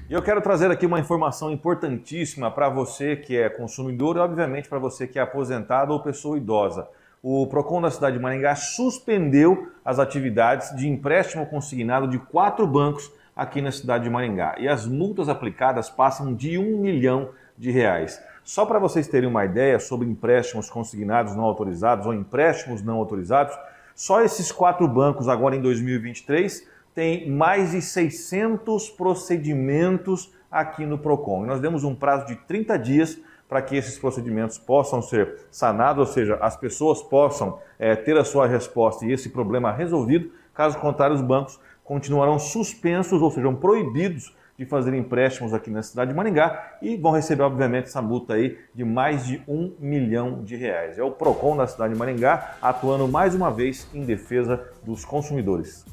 Eu quero trazer aqui uma informação importantíssima para você que é consumidor e, obviamente, para você que é aposentado ou pessoa idosa. O PROCON da cidade de Maringá suspendeu as atividades de empréstimo consignado de quatro bancos aqui na cidade de Maringá. E as multas aplicadas passam de um milhão de reais. Só para vocês terem uma ideia sobre empréstimos consignados não autorizados ou empréstimos não autorizados, só esses quatro bancos agora em 2023 têm mais de 600 procedimentos aqui no Procon. Nós demos um prazo de 30 dias para que esses procedimentos possam ser sanados, ou seja, as pessoas possam eh, ter a sua resposta e esse problema resolvido. Caso contrário, os bancos continuarão suspensos, ou sejam, proibidos de fazer empréstimos aqui na cidade de Maringá e vão receber, obviamente, essa multa aí de mais de um milhão de reais. É o PROCON da cidade de Maringá atuando mais uma vez em defesa dos consumidores.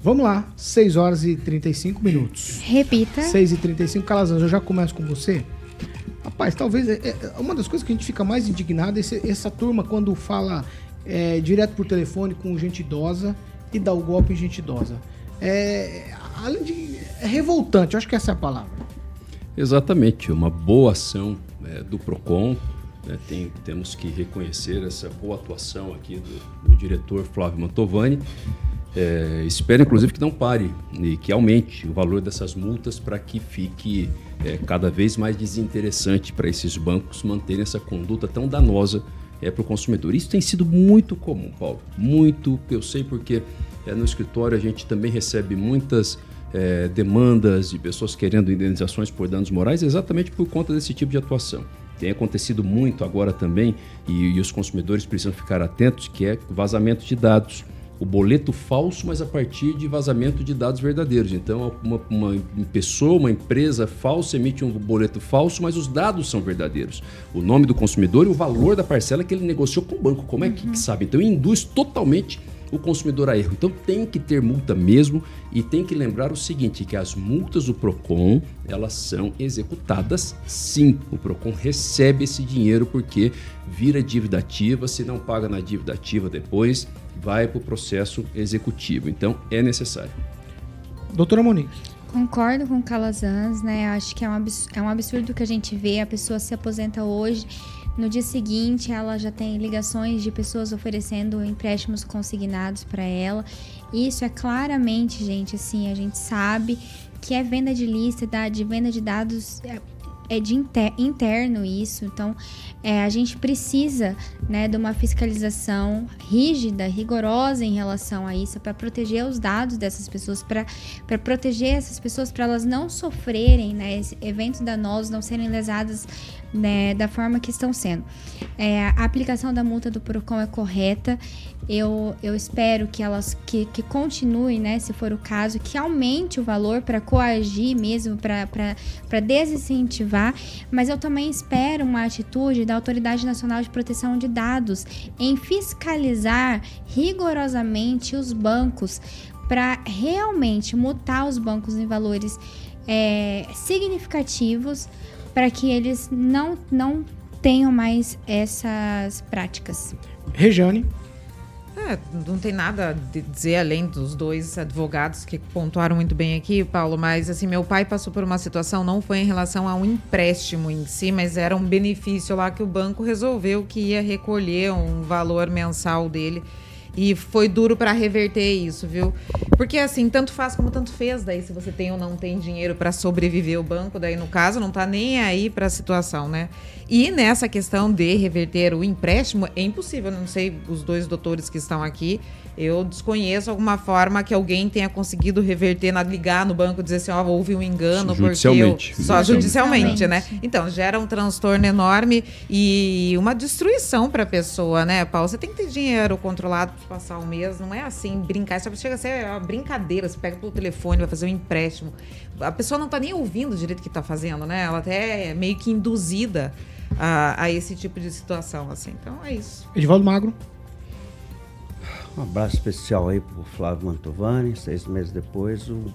Vamos lá, 6 horas e 35 minutos. Repita. 6 e 35 Calazans, eu já começo com você. Rapaz, talvez é, é uma das coisas que a gente fica mais indignado é esse- essa turma quando fala é, direto por telefone com gente idosa e dá o golpe em gente idosa. É, além de. É revoltante, acho que essa é a palavra. Exatamente, uma boa ação é, do PROCON. né, tem- temos que reconhecer essa boa atuação aqui do, do diretor Flávio Mantovani. É, espero, inclusive, que não pare e que aumente o valor dessas multas para que fique é, cada vez mais desinteressante para esses bancos manterem essa conduta tão danosa é, para o consumidor. Isso tem sido muito comum, Paulo. Muito, eu sei porque é, no escritório a gente também recebe muitas é, demandas de pessoas querendo indenizações por danos morais exatamente por conta desse tipo de atuação. Tem acontecido muito agora também, e, e os consumidores precisam ficar atentos, que é vazamento de dados o boleto falso, mas a partir de vazamento de dados verdadeiros. Então, uma, uma, pessoa, uma empresa falsa emite um boleto falso, mas os dados são verdadeiros. O nome do consumidor e o valor da parcela que ele negociou com o banco. Como é que, que sabe? Então, induz totalmente o consumidor a erro. Então tem que ter multa mesmo e tem que lembrar o seguinte, que as multas do Procon, elas são executadas sim. O Procon recebe esse dinheiro porque vira dívida ativa, se não paga na dívida ativa depois, vai para o processo executivo. Então, é necessário. Doutora Monique. Concordo com o Calazans, né? Acho que é um, absurdo, é um absurdo que a gente vê. A pessoa se aposenta hoje, no dia seguinte ela já tem ligações de pessoas oferecendo empréstimos consignados para ela. Isso é claramente, gente, assim, a gente sabe que é venda de lista, de venda de dados é, é de inter, interno isso. Então, é, a gente precisa né, de uma fiscalização rígida, rigorosa em relação a isso, para proteger os dados dessas pessoas, para proteger essas pessoas, para elas não sofrerem né, eventos danosos, não serem lesadas né, da forma que estão sendo. É, a aplicação da multa do PROCON é correta. Eu, eu espero que elas que, que continue, né, se for o caso, que aumente o valor para coagir mesmo, para desincentivar, mas eu também espero uma atitude da Autoridade Nacional de Proteção de Dados em fiscalizar rigorosamente os bancos para realmente mutar os bancos em valores é, significativos para que eles não, não tenham mais essas práticas. Rejane. É, não tem nada a dizer além dos dois advogados que pontuaram muito bem aqui, Paulo, mas assim, meu pai passou por uma situação, não foi em relação a um empréstimo em si, mas era um benefício lá que o banco resolveu que ia recolher um valor mensal dele e foi duro para reverter isso, viu? Porque assim, tanto faz como tanto fez, daí se você tem ou não tem dinheiro para sobreviver o banco, daí no caso não tá nem aí para a situação, né? E nessa questão de reverter o empréstimo, é impossível, não sei os dois doutores que estão aqui, eu desconheço alguma forma que alguém tenha conseguido reverter, na, ligar no banco e dizer assim, ó, oh, houve um engano. Judicialmente. Porque eu, só judicialmente, né? Então, gera um transtorno enorme e uma destruição para a pessoa, né, Paulo? Você tem que ter dinheiro controlado passar um mês, não é assim, brincar. Isso chega a ser uma brincadeira, você pega pelo telefone, vai fazer um empréstimo. A pessoa não está nem ouvindo direito o que está fazendo, né? Ela até é meio que induzida a, a esse tipo de situação, assim. Então, é isso. Edivaldo Magro. Um abraço especial aí pro Flávio Mantovani. Seis meses depois, o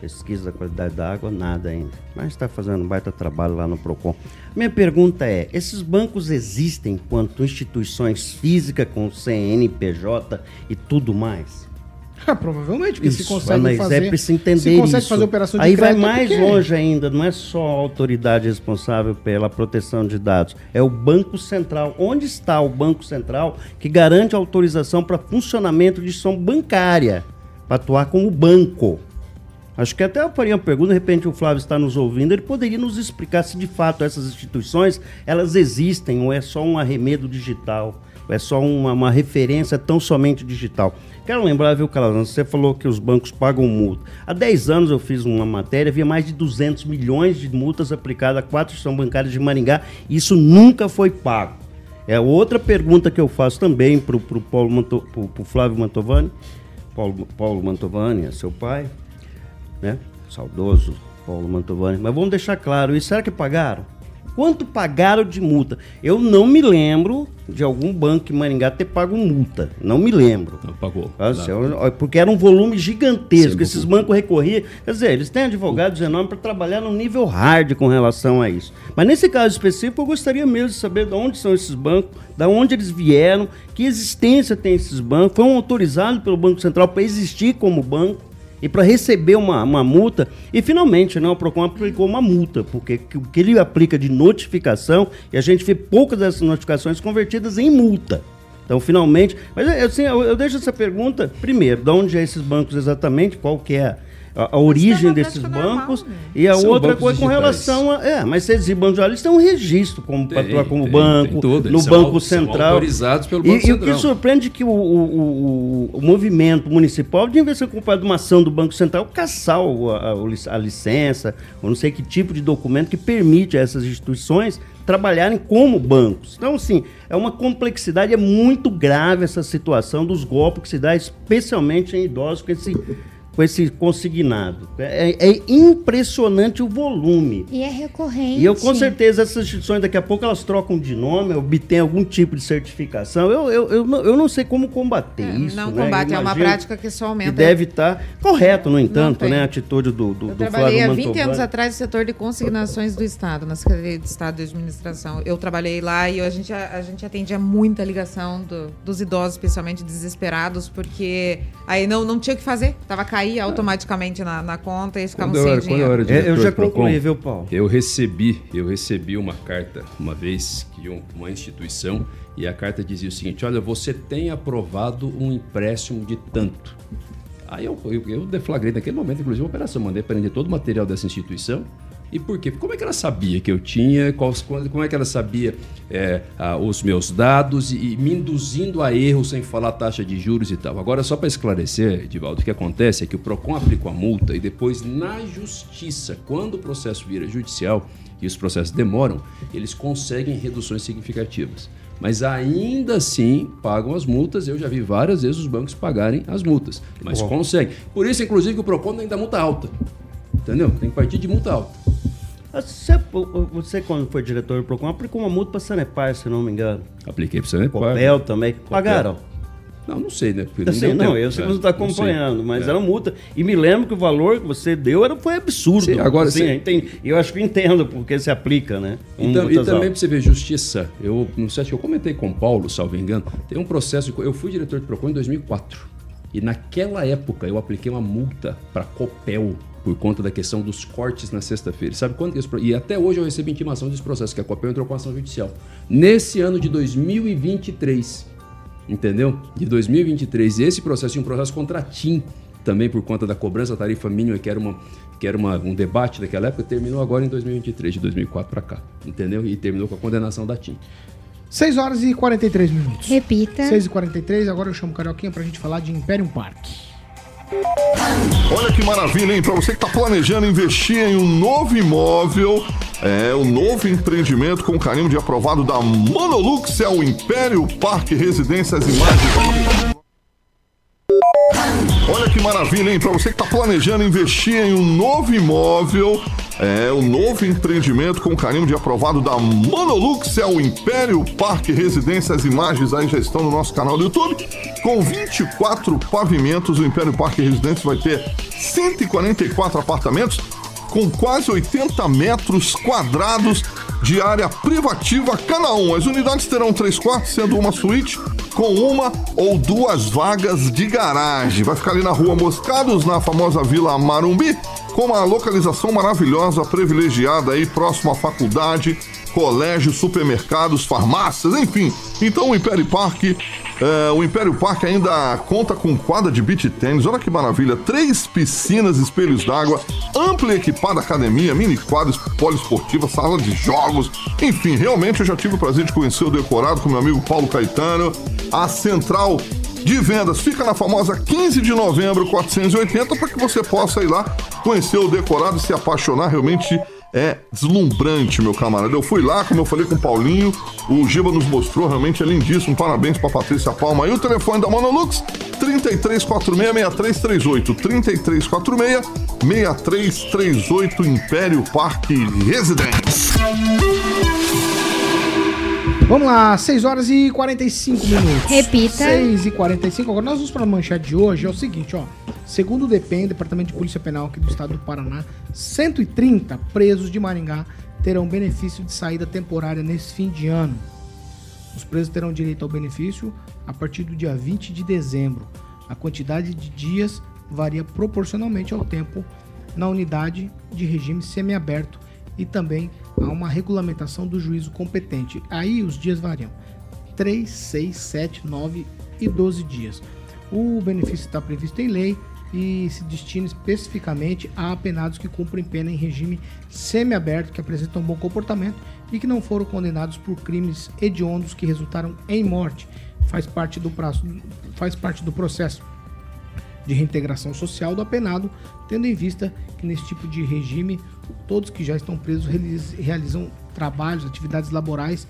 pesquisa da qualidade da água, nada ainda. Mas está fazendo um baita trabalho lá no PROCON. Minha pergunta é: esses bancos existem enquanto instituições físicas com CNPJ e tudo mais? Ah, provavelmente, porque Isso, se consegue fazer. é preciso entender se consegue isso. fazer operação de Aí vai é mais porque- longe ainda, não é só a autoridade responsável pela proteção de dados, é o Banco Central. Onde está o Banco Central que garante autorização para funcionamento de instituição bancária, para atuar como banco? Acho que até eu faria uma pergunta, de repente o Flávio está nos ouvindo, ele poderia nos explicar se de fato essas instituições, elas existem ou é só um arremedo digital, ou é só uma, uma referência tão somente digital. Quero lembrar, viu, Calazans, você falou que os bancos pagam multa. Há 10 anos eu fiz uma matéria, havia mais de 200 milhões de multas aplicadas a quatro instituições bancárias de Maringá, e isso nunca foi pago. É outra pergunta que eu faço também para o Flávio Mantovani, Paulo, Paulo Mantovani, é seu pai, né? Saudoso Paulo Mantovani. Mas vamos deixar claro, e será que pagaram? Quanto pagaram de multa? Eu não me lembro de algum banco em Maringá ter pago multa. Não me lembro. Não pagou. Eu- porque era um volume gigantesco. Sim, Esses bancos recorriam. Quer dizer, eles têm advogados enormes para trabalhar no nível hard com relação a isso. Mas nesse caso específico, eu gostaria mesmo de saber de onde são esses bancos, de onde eles vieram, que existência tem esses bancos. Foram autorizados pelo Banco Central para existir como banco e para receber uma, uma multa. E finalmente, né, o PROCON aplicou uma multa, porque que- o que ele aplica de notificação, e a gente vê poucas dessas notificações convertidas em multa. Então, finalmente. Mas assim, eu, eu deixo essa pergunta, primeiro, de onde é esses bancos exatamente, qual que é a, a origem desses prática normal, bancos né? e a São outra bancos coisa com digitais. relação a. É, mas esses bancos eles têm um registro como, Tem, pra- como tem, banco, tem tudo. no Eles são Banco Central. autorizados pelo E- Banco e, o que Central. surpreende é que o, o, o- o movimento municipal devia ser culpado de uma ação do Banco Central caçar o- a, a licença, ou não sei que tipo de documento que permite a essas instituições trabalharem como bancos. Então, assim, é uma complexidade, é muito grave essa situação dos golpes que se dá, especialmente em idosos com esse, com esse consignado. É, é impressionante o volume. E é recorrente. E eu, com certeza, essas instituições daqui a pouco elas trocam de nome, obtêm algum tipo de certificação. Eu, eu, eu, não, eu não sei como combater É, isso. não né? combate, é uma prática que só Que aumenta. deve estar correto, no entanto, né? A atitude do, do, Eu do trabalhei há Flávio 20 Mantovani. anos atrás no setor de consignações do Estado, na Secretaria de Estado de Administração. Eu trabalhei lá e a gente, a, gente atendia muita ligação do- dos idosos, especialmente desesperados, porque aí não, não tinha o que fazer. Tava cair automaticamente na, na conta e eles ficavam sem era, quando eu dinheiro. era É, eu já concluí, viu, Paulo? Eu recebi, eu recebi uma carta uma vez que um- uma instituição e a carta dizia o seguinte: olha, você tem aprovado um empréstimo de tanto. Aí eu, eu, eu deflagrei naquele momento, inclusive, uma operação, mandei prender todo o material dessa instituição. E por quê? Como é que ela sabia que eu tinha, quais- como é que ela sabia é, ah, os meus dados e, e me induzindo a erro sem falar taxa de juros e tal. Agora, só para esclarecer, Edivaldo, o que acontece é que o PROCON aplica a multa e depois, na justiça, quando o processo vira judicial e os processos demoram, eles conseguem reduções significativas. Mas ainda assim pagam as multas. Eu já vi várias vezes os bancos pagarem as multas, mas Bom. conseguem. Por isso, inclusive, que o PROCON tem que dar multa alta. Entendeu? Tem que partir de multa alta. Você, você, quando foi diretor do Procon, aplicou uma multa para Sanepar, se não me engano. Apliquei para Sanepar. Copel também. Pagaram? Não, não sei, né? Porque não, tempo. eu sei que É, você está não acompanhando, mas É. era multa. E me lembro que o valor que você deu era, foi absurdo. Sim, agora assim, você- eu acho que entendo porque se aplica, né? Um Então, e também para você ver justiça, eu não sei, que eu comentei com o Paulo, salvo engano, tem um processo, de- eu fui diretor de Procon em 2004, e naquela época eu apliquei uma multa para Copel por conta da questão dos cortes na sexta-feira. Sabe quanto que esse, e até hoje eu recebi intimação desse processo que a Copel entrou com ação judicial. Nesse ano de 2023, entendeu? De 2023, esse processo e um processo contra a TIM também por conta da cobrança da tarifa mínima, que era, uma, que era uma, um debate daquela época, terminou agora em 2023, de 2004 para cá, entendeu? E terminou com a condenação da TIM. 6 horas e 43 minutos. Repita. 6 e 43 agora eu chamo o Carioquinha pra gente falar de Imperium Park. Olha que maravilha, hein? Para você que está planejando investir em um novo imóvel, é o novo empreendimento com carimbo de aprovado da Monolux, é o Império Parque Residências Imagens. Olha que maravilha, hein? Para você que está planejando investir em um novo imóvel, é o novo empreendimento com carimbo de aprovado da Monolux, é o Império Parque Residências Imagens, aí já estão no nosso canal do YouTube. Com 24 pavimentos, o Império Parque Residências vai ter 144 apartamentos com quase 80 metros quadrados de área privativa cada um. As unidades terão três quartos, sendo uma suíte com uma ou duas vagas de garagem. Vai ficar ali na rua Moscados, na famosa Vila Marumbi, com uma localização maravilhosa, privilegiada aí, próximo à faculdade, colégio, supermercados, farmácias, enfim. Então o Império Parque é, o Império Parque ainda conta com quadra de beach tênis, olha que maravilha, três piscinas, espelhos d'água, ampla e equipada academia, mini quadros poliesportiva, sala de jogos, enfim, realmente eu já tive o prazer de conhecer o decorado com meu amigo Paulo Caetano, a central de vendas fica na famosa 15 de novembro 480 para que você possa ir lá conhecer o decorado e se apaixonar realmente é deslumbrante, meu camarada. Eu fui lá, como eu falei com o Paulinho, o Giba nos mostrou, realmente é lindíssimo. Parabéns pra Patrícia Palma. E o telefone da Monolux, 3346-6338. 3346-6338, Império Parque Residence. Vamos lá, 6 horas e 45 minutos. Repita. 6 e 45. Agora nós vamos para a manchete de hoje. É o seguinte, ó. Segundo o DPEM, Departamento de Polícia Penal aqui do estado do Paraná, 130 presos de Maringá terão benefício de saída temporária nesse fim de ano. Os presos terão direito ao benefício a partir do dia 20 de dezembro. A quantidade de dias varia proporcionalmente ao tempo na unidade de regime semiaberto e também há uma regulamentação do juízo competente. Aí os dias variam: 3, 6, 7, 9 e 12 dias. O benefício está previsto em lei e se destina especificamente a apenados que cumprem pena em regime semiaberto, que apresentam bom comportamento e que não foram condenados por crimes hediondos que resultaram em morte. Faz parte do, prazo, faz parte do processo de reintegração social do apenado, tendo em vista que nesse tipo de regime todos que já estão presos realiz- realizam trabalhos, atividades laborais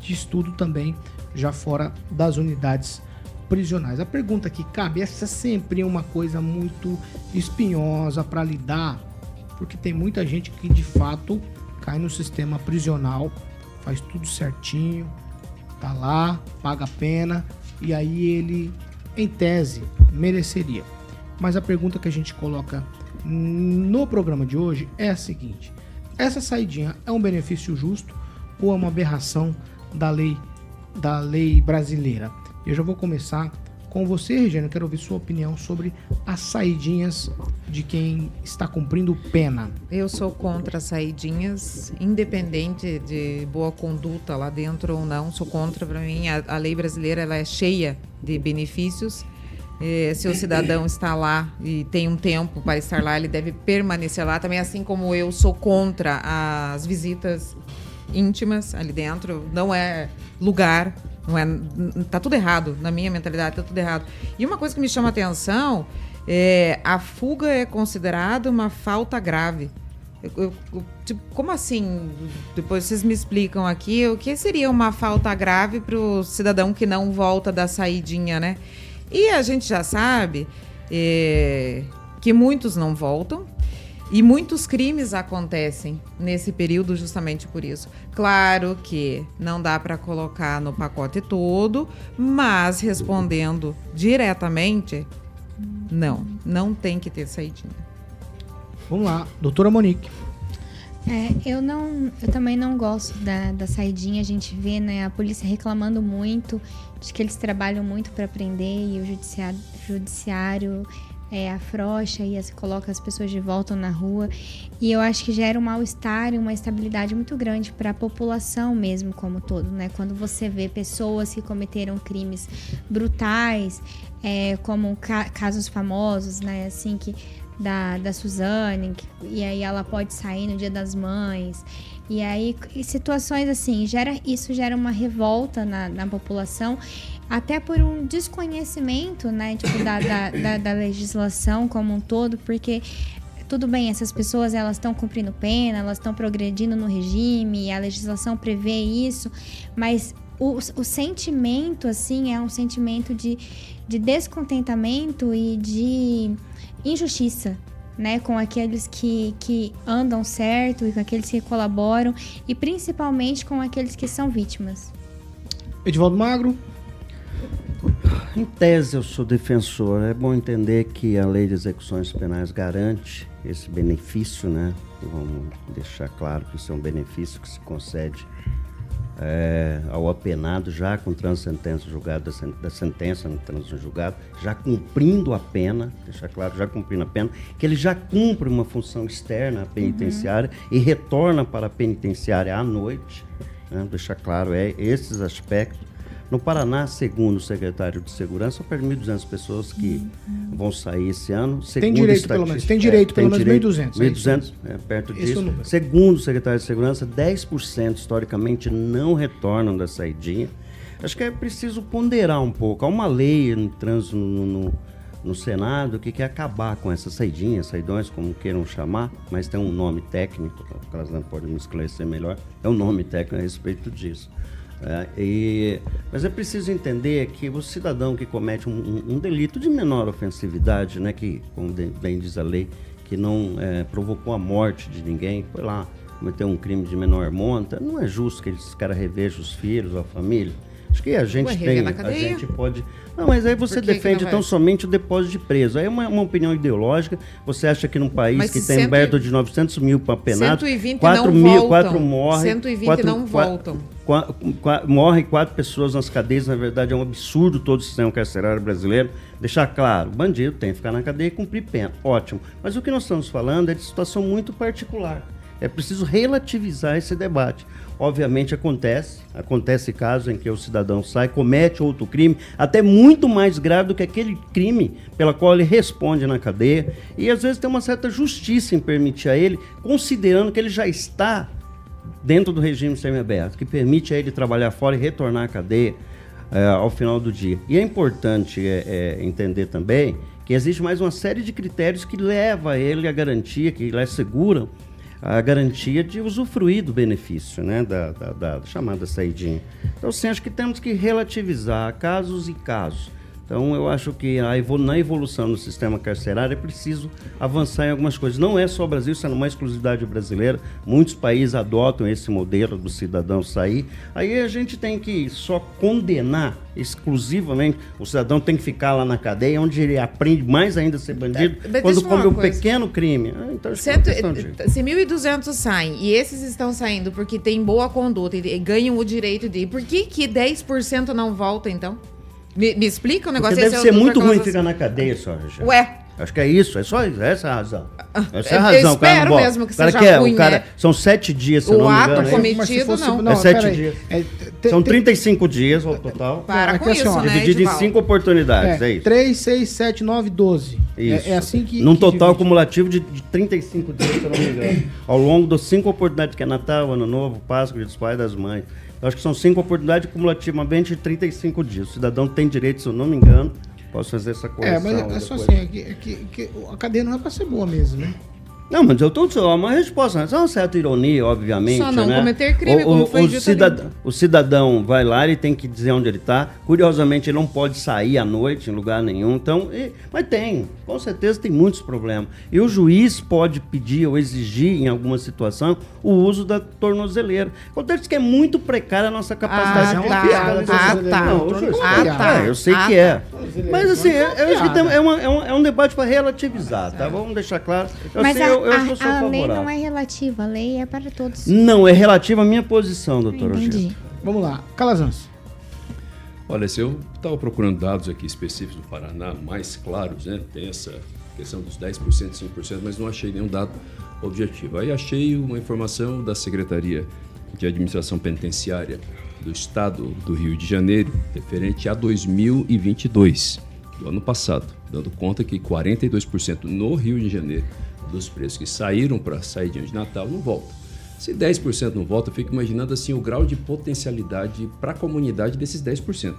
de estudo também já fora das unidades prisionais. A pergunta que cabe, essa sempre é uma coisa muito espinhosa para lidar, porque tem muita gente que de fato cai no sistema prisional, faz tudo certinho, tá lá, paga a pena e aí ele, em tese, mereceria. Mas a pergunta que a gente coloca no programa de hoje é a seguinte: essa saidinha é um benefício justo ou é uma aberração da lei da lei brasileira? Eu já vou começar com você, Regina. Quero ouvir sua opinião sobre as saidinhas de quem está cumprindo pena. Eu sou contra saidinhas, independente de boa conduta lá dentro ou não. Sou contra, para mim, a, a lei brasileira ela é cheia de benefícios. Eh, se o cidadão está lá e tem um tempo para estar lá, ele deve permanecer lá. Também, assim como eu sou contra as visitas íntimas ali dentro, não é lugar, não é, tá tudo errado na minha mentalidade, tá tudo errado. E uma coisa que me chama a atenção é a fuga é considerada uma falta grave. Eu- eu- eu, tipo, como assim? Depois vocês me explicam aqui o que seria uma falta grave para o cidadão que não volta da saidinha, né? E a gente já sabe é, que muitos não voltam e muitos crimes acontecem nesse período justamente por isso. Claro que não dá para colocar no pacote todo, mas respondendo diretamente, não, não tem que ter saidinha. Vamos lá, doutora Monique. É, eu não, eu também não gosto da, da saidinha. A gente vê, né, a polícia reclamando muito de que eles trabalham muito para prender e o judiciário, judiciário é, afrouxa e as, coloca as pessoas de volta na rua. E eu acho que gera um mal-estar e uma estabilidade muito grande para a população mesmo como todo, né? Quando você vê pessoas que cometeram crimes brutais, é, como ca- casos famosos, né? Assim que da, da Suzane, que- e aí ela pode sair no Dia das Mães. E aí, e situações assim, gera, isso gera uma revolta na, na população, até por um desconhecimento, né, tipo, da, da, da, da legislação como um todo, porque tudo bem, essas pessoas elas estão cumprindo pena, elas estão progredindo no regime, a legislação prevê isso, mas o, o sentimento, assim, é um sentimento de, de descontentamento e de injustiça, né? Com aqueles que, que andam certo e com aqueles que colaboram e principalmente com aqueles que são vítimas. Edivaldo Magro. Em tese, eu sou defensor. É bom entender que a lei de execuções penais garante esse benefício, né? Vamos deixar claro que isso é um benefício que se concede é, ao apenado já com transsentença julgada da, sen- da sentença no trânsito julgado, já cumprindo a pena, deixar claro, já cumprindo a pena, que ele já cumpre uma função externa à penitenciária e retorna para a penitenciária à noite, né? deixar claro é esses aspectos. No Paraná, segundo o secretário de Segurança, são perto de 1.200 pessoas que vão sair esse ano. Segundo direito, pelo menos. Tem direito, pelo menos, 1.200, é isso 1.200, é, perto Esse é disso. número. Segundo o secretário de Segurança, 10% historicamente não retornam da saidinha. Acho que é preciso ponderar um pouco. Há uma lei no trânsito no, no- no Senado que quer acabar com essas saidinhas, saidões, como queiram chamar, mas tem um nome técnico, o Casan pode me esclarecer melhor, é um nome técnico a respeito disso. É, e- mas é preciso entender que o cidadão que comete um, um- um delito de menor ofensividade, né, que, como de- bem diz a lei, que não é, provocou a morte de ninguém, foi lá, cometeu um crime de menor monta, não é justo que esse cara reveja os filhos, a família. Acho que a gente rever tem, a gente pode. Não, mas aí você defende tão somente o depósito de preso. Aí é uma, uma opinião ideológica. Você acha que num país Mas que tem cento perto de 900 mil apenados, 120 4 não mil, voltam. 4 morrem. 120 quatro- não voltam. Qua- qua- morrem quatro pessoas nas cadeias, na verdade é um absurdo todo o sistema carcerário brasileiro. Deixar claro, bandido tem que ficar na cadeia e cumprir pena. Ótimo. Mas o que nós estamos falando é de situação muito particular. É preciso relativizar esse debate. Obviamente acontece, acontece casos em que o cidadão sai, comete outro crime, até muito mais grave do que aquele crime pela qual ele responde na cadeia, e às vezes tem uma certa justiça em permitir a ele, considerando que ele já está dentro do regime semiaberto, que permite a ele trabalhar fora e retornar à cadeia é, ao final do dia. E é importante é, é, entender também que existe mais uma série de critérios que leva a ele a garantia, que lhe asseguram a garantia de usufruir do benefício, né, da, da, da chamada saidinha. Então, sim, acho que temos que relativizar casos e casos. Então, eu acho que a evol na evolução do sistema carcerário é preciso avançar em algumas coisas. Não é só o Brasil, isso é uma exclusividade brasileira. Muitos países adotam esse modelo do cidadão sair. Aí a gente tem que só condenar exclusivamente. O cidadão tem que ficar lá na cadeia, onde ele aprende mais ainda a ser bandido, Mas quando come um pequeno crime. Ah, então, é Cento, de- se 1.200 saem e esses estão saindo porque tem boa conduta e, e ganham o direito de ir, por que, que 10% não volta então? Me, me explica o Porque negócio deve esse é o ser muito ruim ficar na cadeia só, Richard. Ué, Acho que é isso, é só isso, essa é a razão. Essa é eu a razão. o cara espero não volta. mesmo que o cara seja quer, ruim, o cara, né? São sete dias, se O eu não me ato engano. é comi- isso? Mas se fosse- não. É sete peraí. dias. É, te- São te- 35 dias ao total. para É com assim, isso, né, Dividido em cinco oportunidades, é, É, isso. 3, 6, 7, 9, 12. Isso. É, é assim que. Num que total divide. cumulativo de, de 35 dias, se eu não me engano. Ao longo das cinco oportunidades, que é Natal, Ano Novo, Páscoa, Dia dos Pais e das Mães. Acho que são cinco oportunidades cumulativamente de 35 dias. O cidadão tem direito, se eu não me engano, posso fazer essa É, correção. mas é só assim, é que, é que- que a cadeia não é pra ser boa mesmo, né? Não, mas eu tô só uma resposta, mas é uma certa ironia, obviamente. Só não né? cometer crime, o, como o, foi o ali. o cidadão vai lá, ele tem que dizer onde ele está. Curiosamente, ele não pode sair à noite em lugar nenhum. Então, e- mas tem, com certeza tem muitos problemas. E o juiz pode pedir ou exigir, em alguma situação, o uso da tornozeleira. Acontece que é muito precária a nossa capacidade Ah, de tá. fiscalização. Ah, tá. Não, o juiz, Ah, é, tá. eu sei Ah, que é. Mas assim, Tornozeleira eu acho que tem- é, uma- é um, é um debate para relativizar, tá? Vamos deixar claro. Eu Mas sei, a, eu, eu a- sou a lei favorável. não é relativa, a lei é para todos. Não, é relativo à minha posição, doutor Entendi. Rogério. Vamos lá. Calazans. Olha, se eu estava procurando dados aqui específicos do Paraná, mais claros, né? Tem essa questão dos 10%, 5%, mas não achei nenhum dado objetivo. Aí achei uma informação da Secretaria de Administração Penitenciária do Estado do Rio de Janeiro, referente a 2022, do ano passado, dando conta que 42% no Rio de Janeiro dos presos que saíram para sair de Natal não voltam. Se 10% não volta, eu fico imaginando assim o grau de potencialidade para a comunidade desses 10%.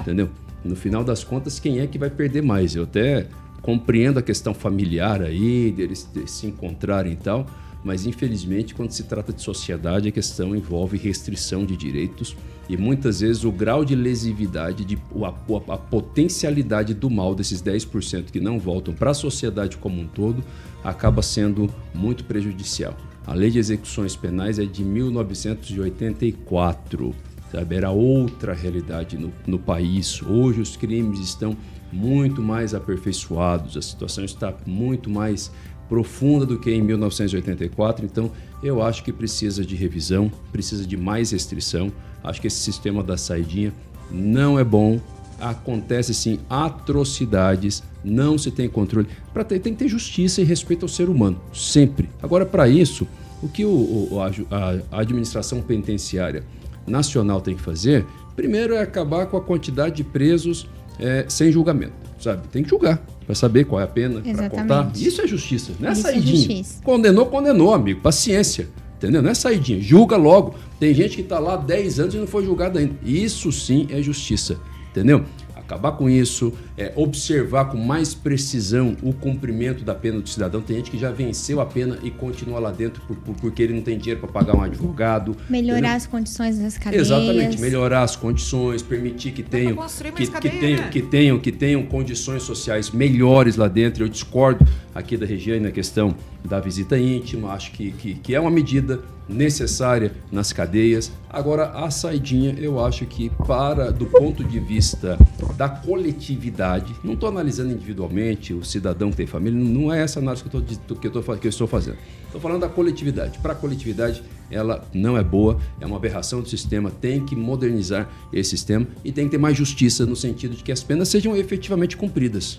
Entendeu? No final das contas, quem é que vai perder mais? Eu até compreendo a questão familiar aí, deles de se encontrarem e tal, mas infelizmente, quando se trata de sociedade, a questão envolve restrição de direitos e muitas vezes o grau de lesividade, de, a, a- a potencialidade do mal desses 10% que não voltam para a sociedade como um todo acaba sendo muito prejudicial. A lei de execuções penais é de 1984 sabe? Era outra realidade no, no país. Hoje os crimes estão muito mais aperfeiçoados, a situação está muito mais profunda do que em 1984. Então, eu acho que precisa de revisão, precisa de mais restrição. Acho que esse sistema da saidinha não é bom. Acontece sim atrocidades, não se tem controle. Para ter, tem que ter justiça e respeito ao ser humano, sempre. Agora, para isso, o que o- a a, administração penitenciária nacional tem que fazer, primeiro é acabar com a quantidade de presos é, sem julgamento, sabe? Tem que julgar para saber qual é a pena, para contar. Isso é justiça, não é Isso é saidinha. justiça. Condenou, condenou, amigo. Paciência. Entendeu? Não é saidinha. Julga logo. Tem gente que está lá há 10 anos e não foi julgado ainda. Isso sim é justiça. Entendeu? Acabar com isso, é, observar com mais precisão o cumprimento da pena do cidadão. Tem gente que já venceu a pena e continua lá dentro por- por- porque ele não tem dinheiro para pagar um advogado. Melhorar entendeu? as condições das cadeias. Exatamente, melhorar as condições, permitir que tenham, que, que tenham, que tenham, que tenham condições sociais melhores lá dentro. Eu discordo aqui da Regiane na questão da visita íntima, acho que, que, que é uma medida necessária nas cadeias. Agora, a saidinha, eu acho que para, do ponto de vista da coletividade, não estou analisando individualmente o cidadão que tem família, não é essa análise que eu, tô, que eu, tô, que eu estou fazendo. Estou falando da coletividade. Para a coletividade, ela não é boa, é uma aberração do sistema, tem que modernizar esse sistema e tem que ter mais justiça no sentido de que as penas sejam efetivamente cumpridas.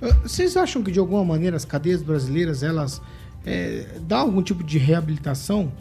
Ah, Vocês acham que de alguma maneira as cadeias brasileiras elas é, dá algum tipo de reabilitação?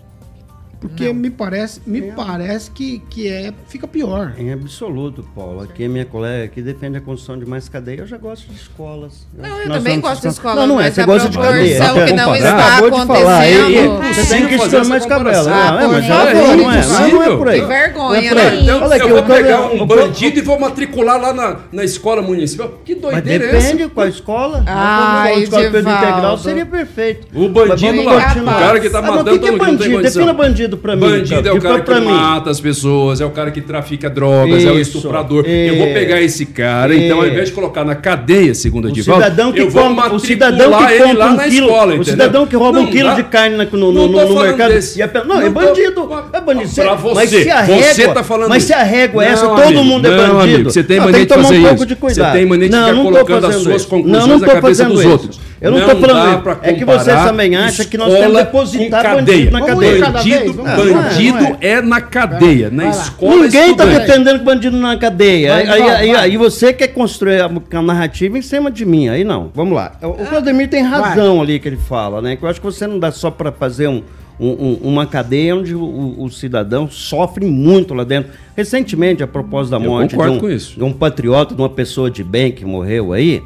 Porque me parece, me parece que, que é, fica pior. Em absoluto, Paulo. Aqui, minha colega que defende a construção de mais cadeia, eu já gosto de escolas. Não, eu que nós também gosto de discutir- escola, Não, não é. Você a gosta de cadeia. proporção que não está acontecendo. Você tem Impossível que estudar mais cabelo. comparação. Não, é, mas Ah, não é, é não é, não é, por aí. Que vergonha, Não é né? Olha aqui, eu vou eu pegar um eu- bandido e vou matricular lá na, na escola municipal. Que doideira é essa? depende qual escola. Ai, Uma escola integral seria perfeito. O bandido lá, o cara que tá Ah, mas matando o que é não bandido? Defina bandido pra mim. Bandido é o cara que mata as pessoas, é o cara que trafica drogas, é o Isso, estuprador. Eu vou é. pegar esse cara, então ao É. invés de colocar na cadeia, segundo a O Divaldo, cidadão que eu vou compra, o cidadão que ele compra lá um na quilo, escola, o cidadão que rouba Não um quilo dá. de carne no, no, Não no, tô no mercado. desse. A pe- não, Não é tô- bandido. É bandido. Pra mas você, se a você régua, tá falando Mas se a isso. régua é essa, Não, todo amigo, mundo é não, bandido. amigo, você tem Não, mania que de fazer isso. Você tem mania de não, ficar não tô colocando as suas isso. conclusões não, não na tô cabeça fazendo dos isso. outros. Eu não, dá falando. É que você também acha que nós temos que depositar bandido na Vamos cadeia. Bandido, vamos bandido Não é, não é na cadeia, na escola Ninguém está estudante. defendendo bandido na cadeia. Vai, Aí, vai, aí, vai. aí você quer construir a, narrativa em cima de mim. Aí não. Vamos lá. O, Claudemir tem razão ali que ele fala, né? Que eu acho que você não dá só para fazer um, um- um- uma cadeia onde o, o- cidadão sofre muito lá dentro. Recentemente, a propósito da morte de um, com isso. de um patriota, de uma pessoa de bem que morreu aí,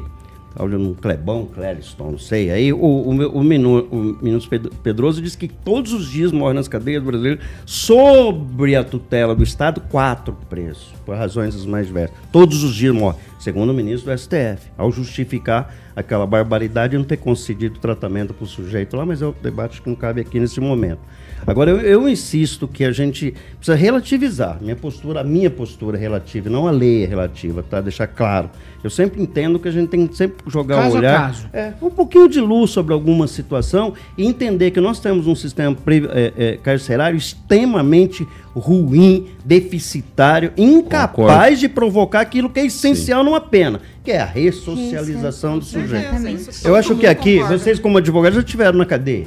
um Clebão, Clériston, não sei. Aí o, o, o, o Pedroso diz que todos os dias morrem nas cadeias brasileiras, sobre a tutela do Estado, quatro presos, por razões mais diversas. Todos os dias morrem, segundo o ministro do STF, ao justificar aquela barbaridade de não ter concedido tratamento para o sujeito lá, mas é um debate que não cabe aqui nesse momento. Agora, eu, eu insisto que a gente precisa relativizar. Minha postura, a minha postura é relativa, não a lei é relativa, tá? Deixar claro. Eu sempre entendo que a gente tem que sempre jogar Caso um a olhar. caso. É, um pouquinho de luz sobre alguma situação e entender que nós temos um sistema é, é, carcerário extremamente ruim, deficitário, incapaz de provocar aquilo que é essencial numa pena, que é a ressocialização do sujeito. Exatamente. Eu acho que aqui, vocês como advogados já estiveram na cadeia.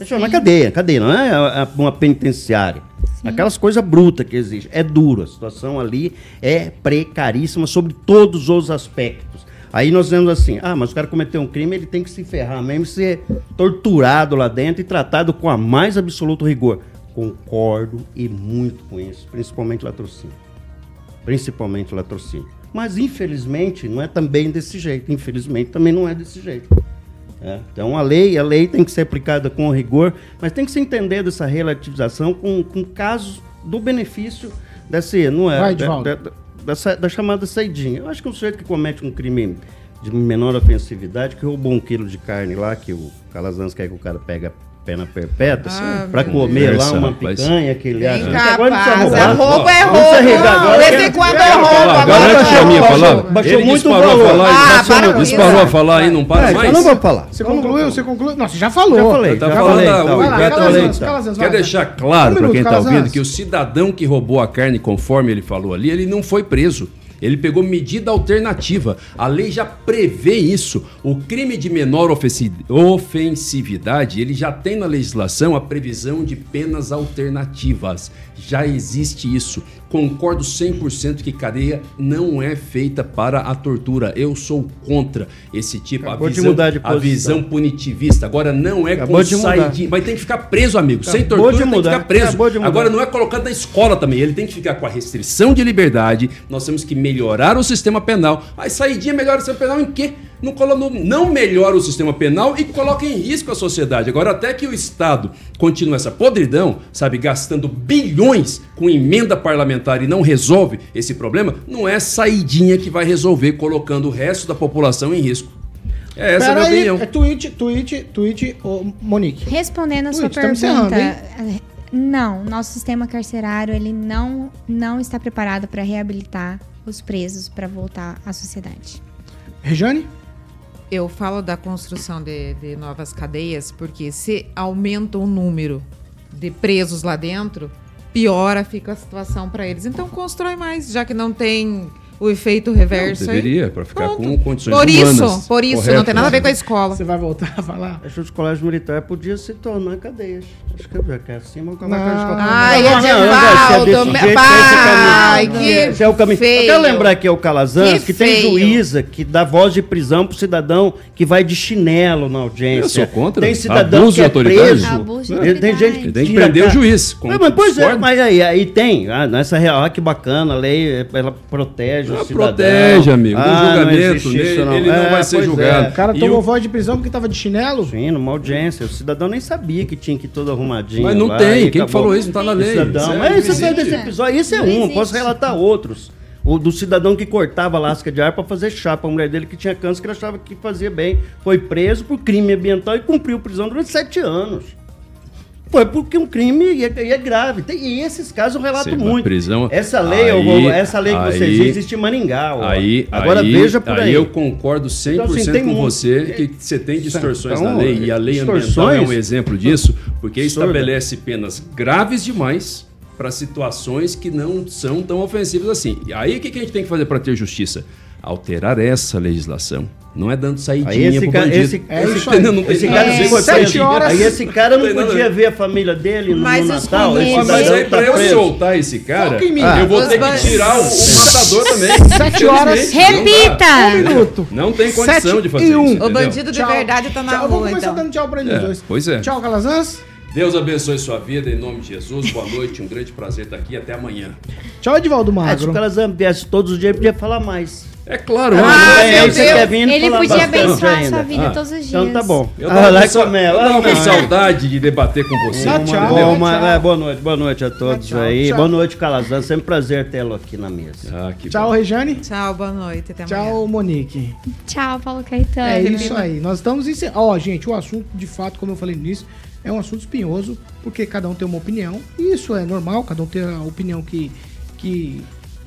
Vocês estiveram na cadeia, cadeia, não é uma penitenciária. Aquelas coisas brutas que existem. É duro, a situação ali é precaríssima sobre todos os aspectos. Aí nós vemos assim, ah, mas o cara cometeu um crime, ele tem que se ferrar mesmo, ser torturado lá dentro e tratado com a mais absoluto rigor. Concordo e muito com isso, principalmente latrocínio principalmente latrocínio. Mas, infelizmente, não é também desse jeito. Infelizmente, também não é desse jeito. É, Então, a lei, a lei tem que ser aplicada com rigor, mas tem que se entender dessa relativização com, com casos do benefício desse, não é? Vai, da, da- da- da chamada saidinha. Eu acho que um sujeito que comete um crime de menor ofensividade, que roubou um quilo de carne lá, que o Calazans quer que o cara pega pena perpétua, Ah, pra meu comer lá uma Rapaz. picanha que ele acha. Agora não precisa. É roubar. roubo, é roubo. De vez em quando é roubo. Agora deixa a minha é falar. roubo. Baixou Ele muito o valor. falar, Ah, para com disparou isso. a falar e não para É, mais. eu não vou falar. Você concluiu? Você concluiu? Não, você já falou. Já falei, Tá já falei. da- o- Vai lá, já Calazans, falei. Calazans, Quer deixar claro para quem está ouvindo que o cidadão que roubou a carne, conforme ele falou ali, ele não foi preso. Ele pegou medida alternativa. A lei já prevê isso. O crime de menor ofensi- ofensividade, ele já tem na legislação a previsão de penas alternativas. Já existe isso. Concordo 100% que cadeia não é feita para a tortura. Eu sou contra esse tipo, a Acabou de visão, mudar de a visão punitivista. Agora não é Acabou com de saidinha. Mas tem que ficar preso, amigo. Sem Acabou tortura de tem que ficar preso. De. Agora não é colocado na escola também. Ele tem que ficar com a restrição de liberdade. Nós temos que melhorar o sistema penal. Aí saidinha melhora o sistema penal em quê? Não, colo- não- melhora o sistema penal e coloca em risco a sociedade. Agora, até que o Estado continue essa podridão, sabe, gastando bilhões com emenda parlamentar e não resolve esse problema, não é saidinha que vai resolver colocando o resto da população em risco. É essa a Pera minha aí, opinião. é tweet, tweet, tweet, ô, Monique. Respondendo a sua Ui, estamos pergunta, não, nosso sistema carcerário ele não, não está preparado para reabilitar os presos para voltar à sociedade. Rejane? Eu falo da construção de, de novas cadeias porque se aumenta o número de presos lá dentro, piora fica a situação para eles. Então constrói mais, já que não tem o efeito reverso. Não, deveria, para ficar Pronto. com condições Por humanas. isso, por isso, Correto, não tem nada a ver né? com a escola. Você vai voltar a falar? Acho que os colégios militares podiam se tornar cadeias. Acho que já que é assim, vamos acabar Não. com a escola. Ai, Não, não, não, Edivaldo, se é desse me- jeito, Ai, esse é o caminho. que Esse é o caminho. feio. Eu quero lembrar que é o Calazans, Que que, tem juíza que dá voz de prisão pro cidadão que vai de chinelo na audiência. Eu sou contra. Tem cidadão Abuso que de é preso. Abuso de Tem- gente que Tem que prender o juiz. como É, mas, pois é, mas aí, aí tem, ah, nessa real, ah, que bacana, a lei, ela protege o Ela cidadão. protege, amigo. Ah, não julgamento, isso, ele não É, vai ser julgado. O cara tomou o- voz de prisão porque tava de chinelo? Sim, numa audiência. O cidadão nem sabia que tinha que ir todo arrumadinho. Mas não lá, tem. Quem acabou. falou isso não tá na O lei. cidadão- Isso é- Mas não isso é desse episódio. Esse é Não um, posso relatar outros. O do cidadão que cortava lasca de ar para fazer chá pra mulher dele que tinha câncer que ele achava que fazia bem. Foi preso por crime ambiental e cumpriu prisão durante sete anos. Foi porque um crime e é, e é grave. Tem- e esses casos eu relato Sim, muito. prisão- essa lei, eu aí- vou- essa lei que vocês aí- dizem existe em Maringá. ó. Aí, Agora aí- veja por aí. eu concordo 100% Então, assim, com muito- você que você tem distorções Então, na lei e a lei ambiental é um exemplo disso, porque Absurda. estabelece penas graves demais para situações que não são tão ofensivas assim. E aí o que que a gente tem que fazer para ter justiça? Alterar essa legislação. Não é dando Aí saidinha esse pro cara- bandido. esse- é aí. Não Esse cara ficou sete saidinha. horas- Aí esse cara não podia ver. a família dele no, Mas no Natal. Esse Mas aí tá pra eu preso. soltar esse cara, mim. eu vou ter que tirar o, o matador também. Sete horas. Repita! Um minuto. Não tem condição Sete de fazer um. isso. O bandido de Tchau. verdade tá na Tchau, eu vou rua, começar então. dando tchau pra eles É, dois. pois é. Tchau, Calazans. Deus abençoe sua vida, em nome de Jesus. Boa noite, um grande prazer estar aqui. Até amanhã. Tchau, Edivaldo Ah, se Magro. o viesse todos os dias, podia falar mais. É claro, Ah, mano. aí meu você Deus. quer vir Ele podia abençoar a sua vida Ah, todos os dias. Então tá bom. Eu Ah, tava, lá com, ela. eu tava Ah, saudade de debater com você. Dá tchau. Bom, tchau. é, boa noite, boa noite a todos Tchau, aí. tchau. Boa noite, Calazan. Sempre um prazer tê-lo aqui na mesa. Ah, que Tchau, bom. Rejane. Tchau, boa noite. Até amanhã. Tchau, Monique. Tchau, Paulo Caetano. É isso aí. Nós estamos encerrando. Ó, gente, o assunto, de fato, como eu falei no início, é um assunto espinhoso, porque cada um tem uma opinião. E isso é normal, cada um tem a opinião que, que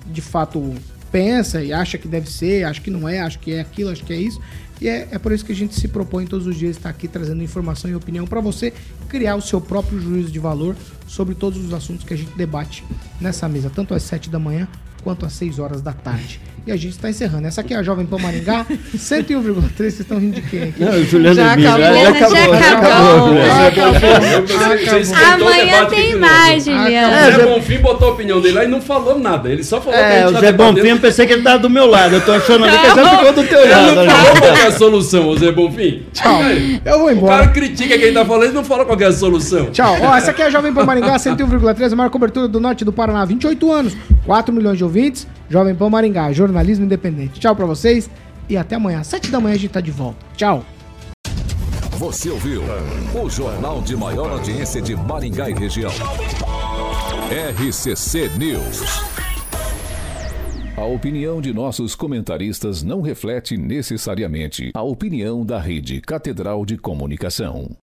de fato pensa e acha que deve ser, acha que não é, acha que é aquilo, acha que é isso. E é, é por isso que a gente se propõe todos os dias estar aqui trazendo informação e opinião para você criar o seu próprio juízo de valor sobre todos os assuntos que a gente debate nessa mesa, tanto às 7 da manhã quanto às 6 horas da tarde. E a gente está encerrando. Essa aqui é a Jovem Pan Maringá, 101,3. Vocês estão rindo de quem aqui? Não, o Juliano Já Emílio, acabou. Juliana, já acabou. Eu pensei que vocês tentou o Amanhã tem mais. Juliana. É, O Zé Bonfim botou a opinião dele lá e não falou nada. Ele só falou que a É, gente o tá Zé. Bonfim, eu pensei que ele tava do meu lado. Eu tô achando ali que ele já ficou do teu Ele lado. não ali. falou qual é a solução, o Zé Bonfim. Tchau. Eu vou O embora. cara critica quem tá falando e não fala qual que é a solução. Tchau. Ó, essa aqui é a Jovem Pan Maringá, 101,3, a maior cobertura do norte do Paraná. 28 anos, 4 milhões de ouvintes. Jovem Pan Maringá, jornalismo independente. Tchau pra vocês e até amanhã. Às 7 da manhã a gente tá de volta. Tchau. Você ouviu o jornal de maior audiência de Maringá e região. RCC News. A opinião de nossos comentaristas não reflete necessariamente a opinião da Rede Catedral de Comunicação.